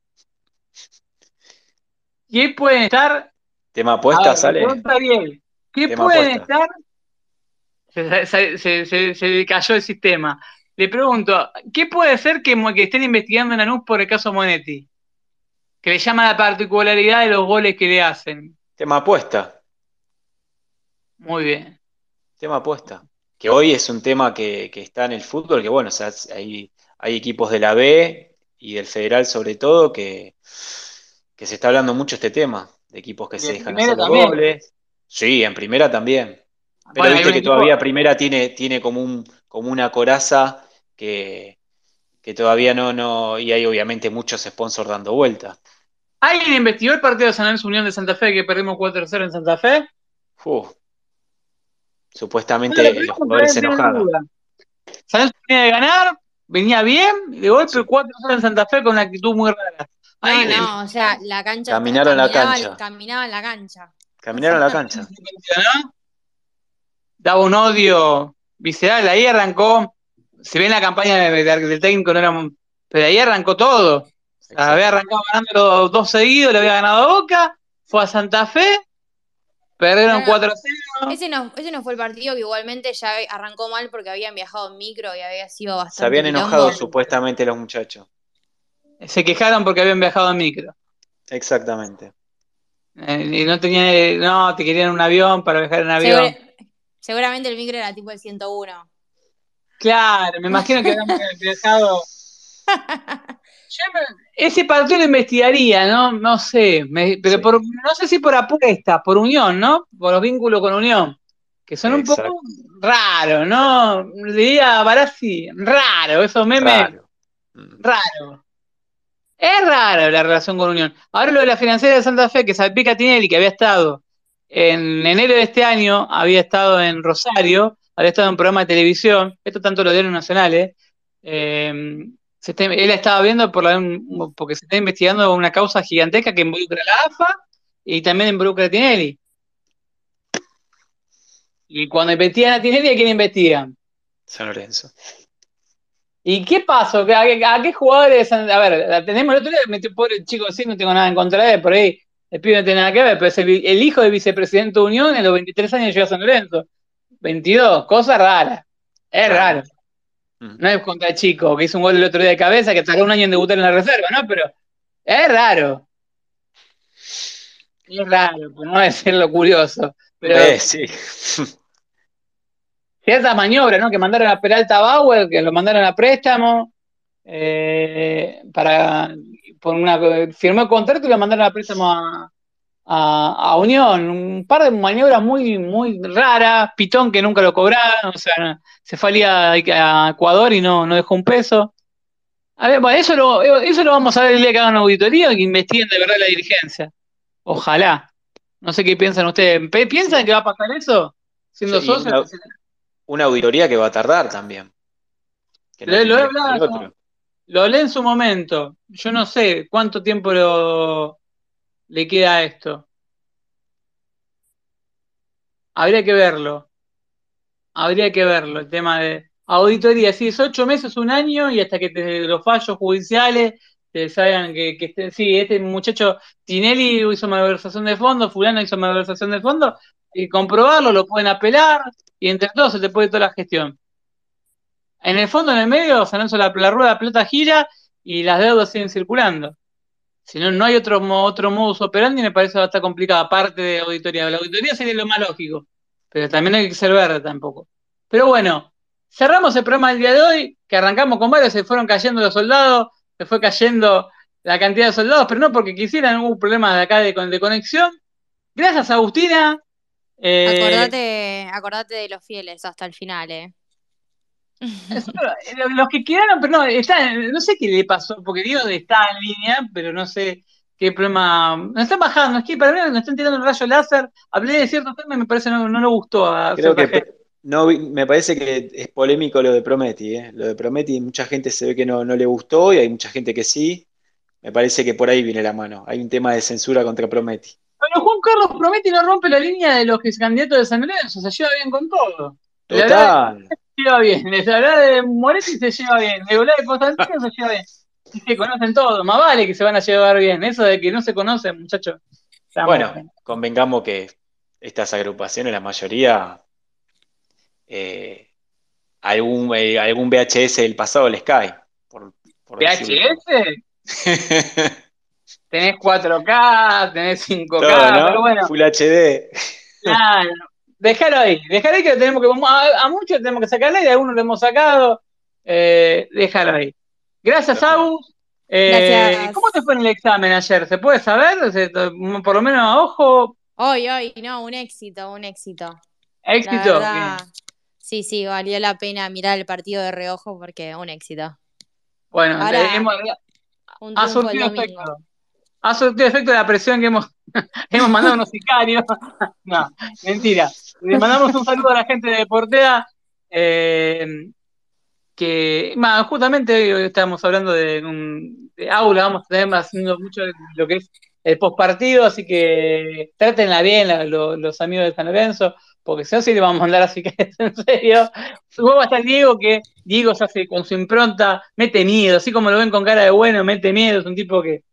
¿Qué pueden estar? Tema apuesta, ver, sale. Ariel, ¿qué Tema pueden apuesta. estar? Se, se- se- se- se cayó el sistema. Le pregunto, ¿qué puede ser que, que estén investigando en Lanús por el caso Monetti? Que le llama la particularidad de los goles que le hacen. Tema apuesta. Muy bien. Tema apuesta. Que hoy es un tema que, que está en el fútbol, que bueno, o sea, hay, hay equipos de la B y del Federal sobre todo que, que se está hablando mucho este tema, de equipos que Y se dejan hacer los también. goles. Sí, en primera también. Pero Bueno, viste que equipo- todavía primera tiene, tiene como un, como una coraza que, que todavía no, no, y hay obviamente muchos sponsors dando vuelta. ¿Alguien investigó el partido de San Lorenzo Unión de Santa Fe que perdimos 4-0 en Santa Fe? Uf. Supuestamente No, los jugadores se enojaron. duda. San Lorenzo venía de ganar, venía bien, de golpe Sí. 4-0 en Santa Fe con una actitud muy rara. No, Ay, no, o sea, la cancha. Caminaron la caminaba- cancha. Caminaba en la cancha. Caminaron la cancha. Daba un odio visceral, ahí arrancó, si bien la campaña de- de- del técnico no era, pero ahí arrancó todo. O sea, había arrancado ganando los dos seguidos, le había ganado a Boca, fue a Santa Fe, perdieron No, no. 4-0. Ese no, ese no fue el partido que igualmente ya arrancó mal porque habían viajado en micro y había sido bastante. Se habían quilombo. enojado supuestamente los muchachos. Se quejaron porque habían viajado en micro. Exactamente. Eh, y no tenían, no, te querían un avión para viajar en avión. Segura- seguramente el micro era tipo el 101. Claro, me imagino que habían viajado. Yo ese partido lo investigaría, ¿no? No sé, me- pero Sí. por, no sé si por apuesta, por unión, ¿no? Por los vínculos con unión, que son un poco raros, ¿no? Diría Barassi, raro, esos memes, Raro. Raro. Es raro la relación con Unión. Ahora lo de la financiera de Santa Fe, que salpica Tinelli, que había estado en enero de este año, había estado en Rosario, había estado en un programa de televisión, esto tanto los diarios nacionales, eh, se está- él estaba viendo porque se está investigando una causa gigantesca que involucra a la AFA y también involucra a Tinelli. Y cuando investigan a Tinelli, ¿a quién investigan? San Lorenzo. ¿Y qué pasó? ¿A, qué- a qué jugadores? A ver, la tenemos el otro día, metió pobre chico sí, no tengo nada en contra de él, por ahí el pibe no tiene nada que ver, pero es el, el hijo del vicepresidente de Unión, a los 23 años llegó a San Lorenzo. 22, cosa rara. Es Claro. raro. Mm. No es contra el chico que hizo un gol el otro día de cabeza, que tardó un año en debutar en la reserva, ¿no? Pero es raro. Es raro, por no decirlo curioso. Pero Eh, sí. ciertas maniobras, ¿no? Que mandaron a Peralta Bauer, que lo mandaron a préstamo, eh, para por una firmó el contrato y lo mandaron a préstamo a, a, a Unión. Un par de maniobras muy, muy raras, Pitón que nunca lo cobraron, o sea, se fue a, a Ecuador y no, no dejó un peso. A ver, bueno, eso lo, eso lo vamos a ver el día que hagan una auditoría y que investiguen de verdad la dirigencia. Ojalá. No sé qué piensan ustedes. ¿Pe- ¿Piensan que va a pasar eso? Siendo Sí, socios. Una- auditoría que va a tardar también. Que no Lo- lo he hablado. Lo hablé en su momento. Yo no sé cuánto tiempo lo- le queda a esto. Habría que verlo. Habría que verlo. El tema de auditoría. Sí, es ocho meses, un año y hasta que te- los fallos judiciales te salgan que, que este- sí, este muchacho Tinelli hizo malversación de fondos, Fulano hizo malversación de fondos y comprobarlo, lo pueden apelar y entre todos se te puede toda la gestión. En el fondo, en el medio, San Lorenzo, la, rueda de plata gira y las deudas siguen circulando. Si no, no hay otro, otro modus operandi, me parece estar complicado, aparte de auditoría. La auditoría sería lo más lógico, pero también hay que ser verde tampoco. Pero bueno, cerramos el programa del día de hoy, que arrancamos con varios, se fueron cayendo los soldados, se fue cayendo la cantidad de soldados, pero no porque quisieran, hubo problemas de acá de, de conexión. Gracias, Agustina. Eh, Acordate, acordate de los fieles hasta el final, ¿eh? Los que quedaron, pero no, está, no sé qué le pasó, porque Dios está en línea, pero no sé qué problema. Nos están bajando, es que para mí nos están tirando un rayo láser. Hablé de ciertos temas y me parece no, no le gustó a Creo que no, me parece que es polémico lo de Prometi, ¿eh? Lo de Prometi, mucha gente se ve que no, no le gustó y hay mucha gente que sí. Me parece que por ahí viene la mano. Hay un tema de censura contra Prometi. Carlos promete y no rompe la línea de los candidatos de San Lorenzo, se lleva bien con todo. La verdad, Total. se lleva bien. La verdad de Moretti se lleva bien. De Olá de Constantino se lleva bien. Y se conocen todos. Más vale que se van a llevar bien. Eso de que no se conocen, muchachos. Bueno, convengamos que estas agrupaciones, la mayoría, eh, algún, eh, algún VHS del pasado les cae. Por. VHS, tenés 4K, tenés 5K, Todo, ¿no? pero bueno, Full HD. claro. Déjalo ahí, déjalo ahí que lo tenemos que. A, a muchos tenemos que sacarle y a algunos lo hemos sacado. Eh, déjalo ahí. Gracias, Agus. Eh, Gracias. ¿Cómo te fue en el examen ayer? ¿Se puede saber? Por lo menos a ojo, Hoy, hoy, no, un éxito, un éxito. Éxito. La verdad, sí, sí, valió la pena mirar el partido de reojo porque un éxito. Bueno, Ahora, hemos, Un ha triunfo el surtido domingo. efecto. Efecto la presión que hemos, hemos mandado unos sicarios. no, mentira. Le mandamos un saludo a la gente de Portea. eh, que más, justamente hoy estamos hablando de, un, de aula, vamos a tener haciendo mucho de lo que es el postpartido, así que trátenla bien los amigos de San Lorenzo, porque si no, sí le vamos a mandar así que en serio. Luego va a estar Diego, que Diego se hace con su impronta, mete miedo, así como lo ven con cara de bueno, mete miedo, es un tipo que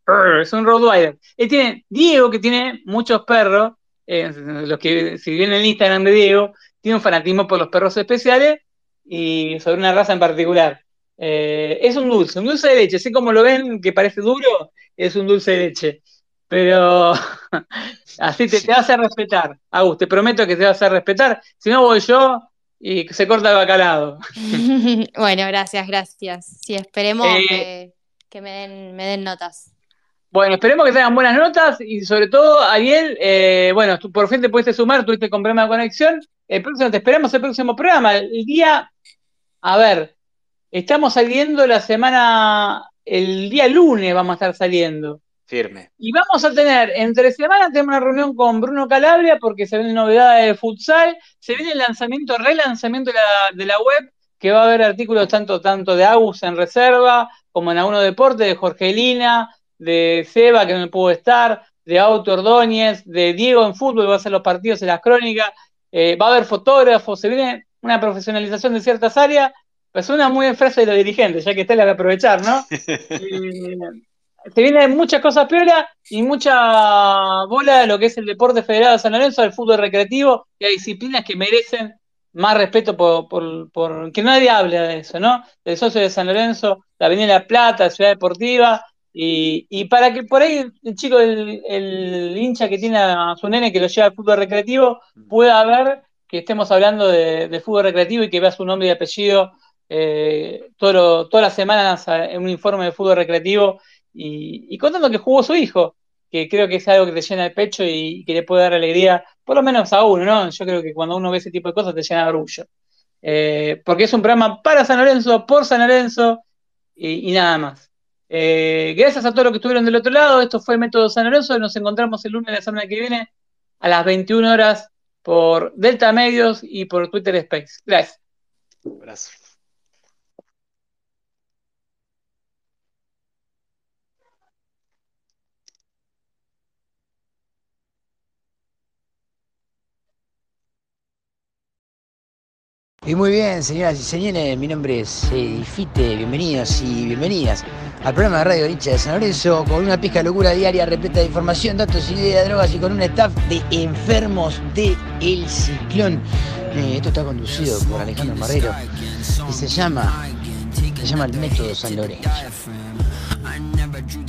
es un Rottweiler. Él tiene, Diego, que tiene muchos perros, eh, los que si vienen el Instagram de Diego, tiene un fanatismo por los perros especiales y sobre una raza en particular. Eh, es un dulce, un dulce de leche, así como lo ven que parece duro, es un dulce de leche. Pero así te, te va a respetar, Agus, te prometo que te va a respetar. Si no voy yo y se corta el bacalao. bueno, gracias, gracias. Sí, esperemos Eh, que, que me den, me den notas. Bueno, esperemos que tengan buenas notas y sobre todo, Ariel, eh, bueno, tú por fin te pudiste sumar, tuviste con problema de conexión. El próximo, te esperamos el próximo programa. El día, a ver, estamos saliendo la semana, el día lunes vamos a estar saliendo. Firme. Y vamos a tener, entre semanas, tenemos una reunión con Bruno Calabria porque se vienen novedades de futsal, se viene el lanzamiento, relanzamiento de la, de la web, que va a haber artículos tanto, tanto de Agus en reserva, como en alguno deporte, de Jorgelina, de Seba, que no pudo estar, de Auto Ordóñez, de Diego en fútbol, va a hacer los partidos en las crónicas, eh, va a haber fotógrafos, se viene una profesionalización de ciertas áreas, pues suena muy en frase de los dirigentes, ya que está la a aprovechar, ¿no? Eh, te vienen muchas cosas piola y mucha bola de lo que es el deporte federado de San Lorenzo, el fútbol recreativo, y hay disciplinas que merecen más respeto por, por, por- que nadie hable de eso, ¿no? Del socio de San Lorenzo, la Avenida La Plata, Ciudad Deportiva, y, y para que por ahí el chico, el, el hincha que tiene a su nene que lo lleva al fútbol recreativo, pueda ver que estemos hablando de, de fútbol recreativo y que vea su nombre y apellido eh, todo lo- todas las semanas en un informe de fútbol recreativo y, contando que jugó su hijo, que creo que es algo que te llena el pecho y, que le puede dar alegría, por lo menos a uno, ¿no? Yo creo que cuando uno ve ese tipo de cosas te llena de orgullo. Eh, porque es un programa para San Lorenzo, por San Lorenzo y, nada más. Eh, gracias a todos los que estuvieron del otro lado. Esto fue Método San Lorenzo. Nos encontramos el lunes de la semana que viene a las 21 horas por Delta Medios y por Twitter Space. Gracias. Abrazo. Y muy bien, señoras y señores, mi nombre es eh, Fite, bienvenidos y bienvenidas al programa de Radio Goricha de San Lorenzo con una pizca de locura diaria repleta de información, datos, ideas, de drogas y con un staff de enfermos de El Ciclón. Eh, esto está conducido por Alejandro Marrero y se llama, se llama el Método San Lorenzo.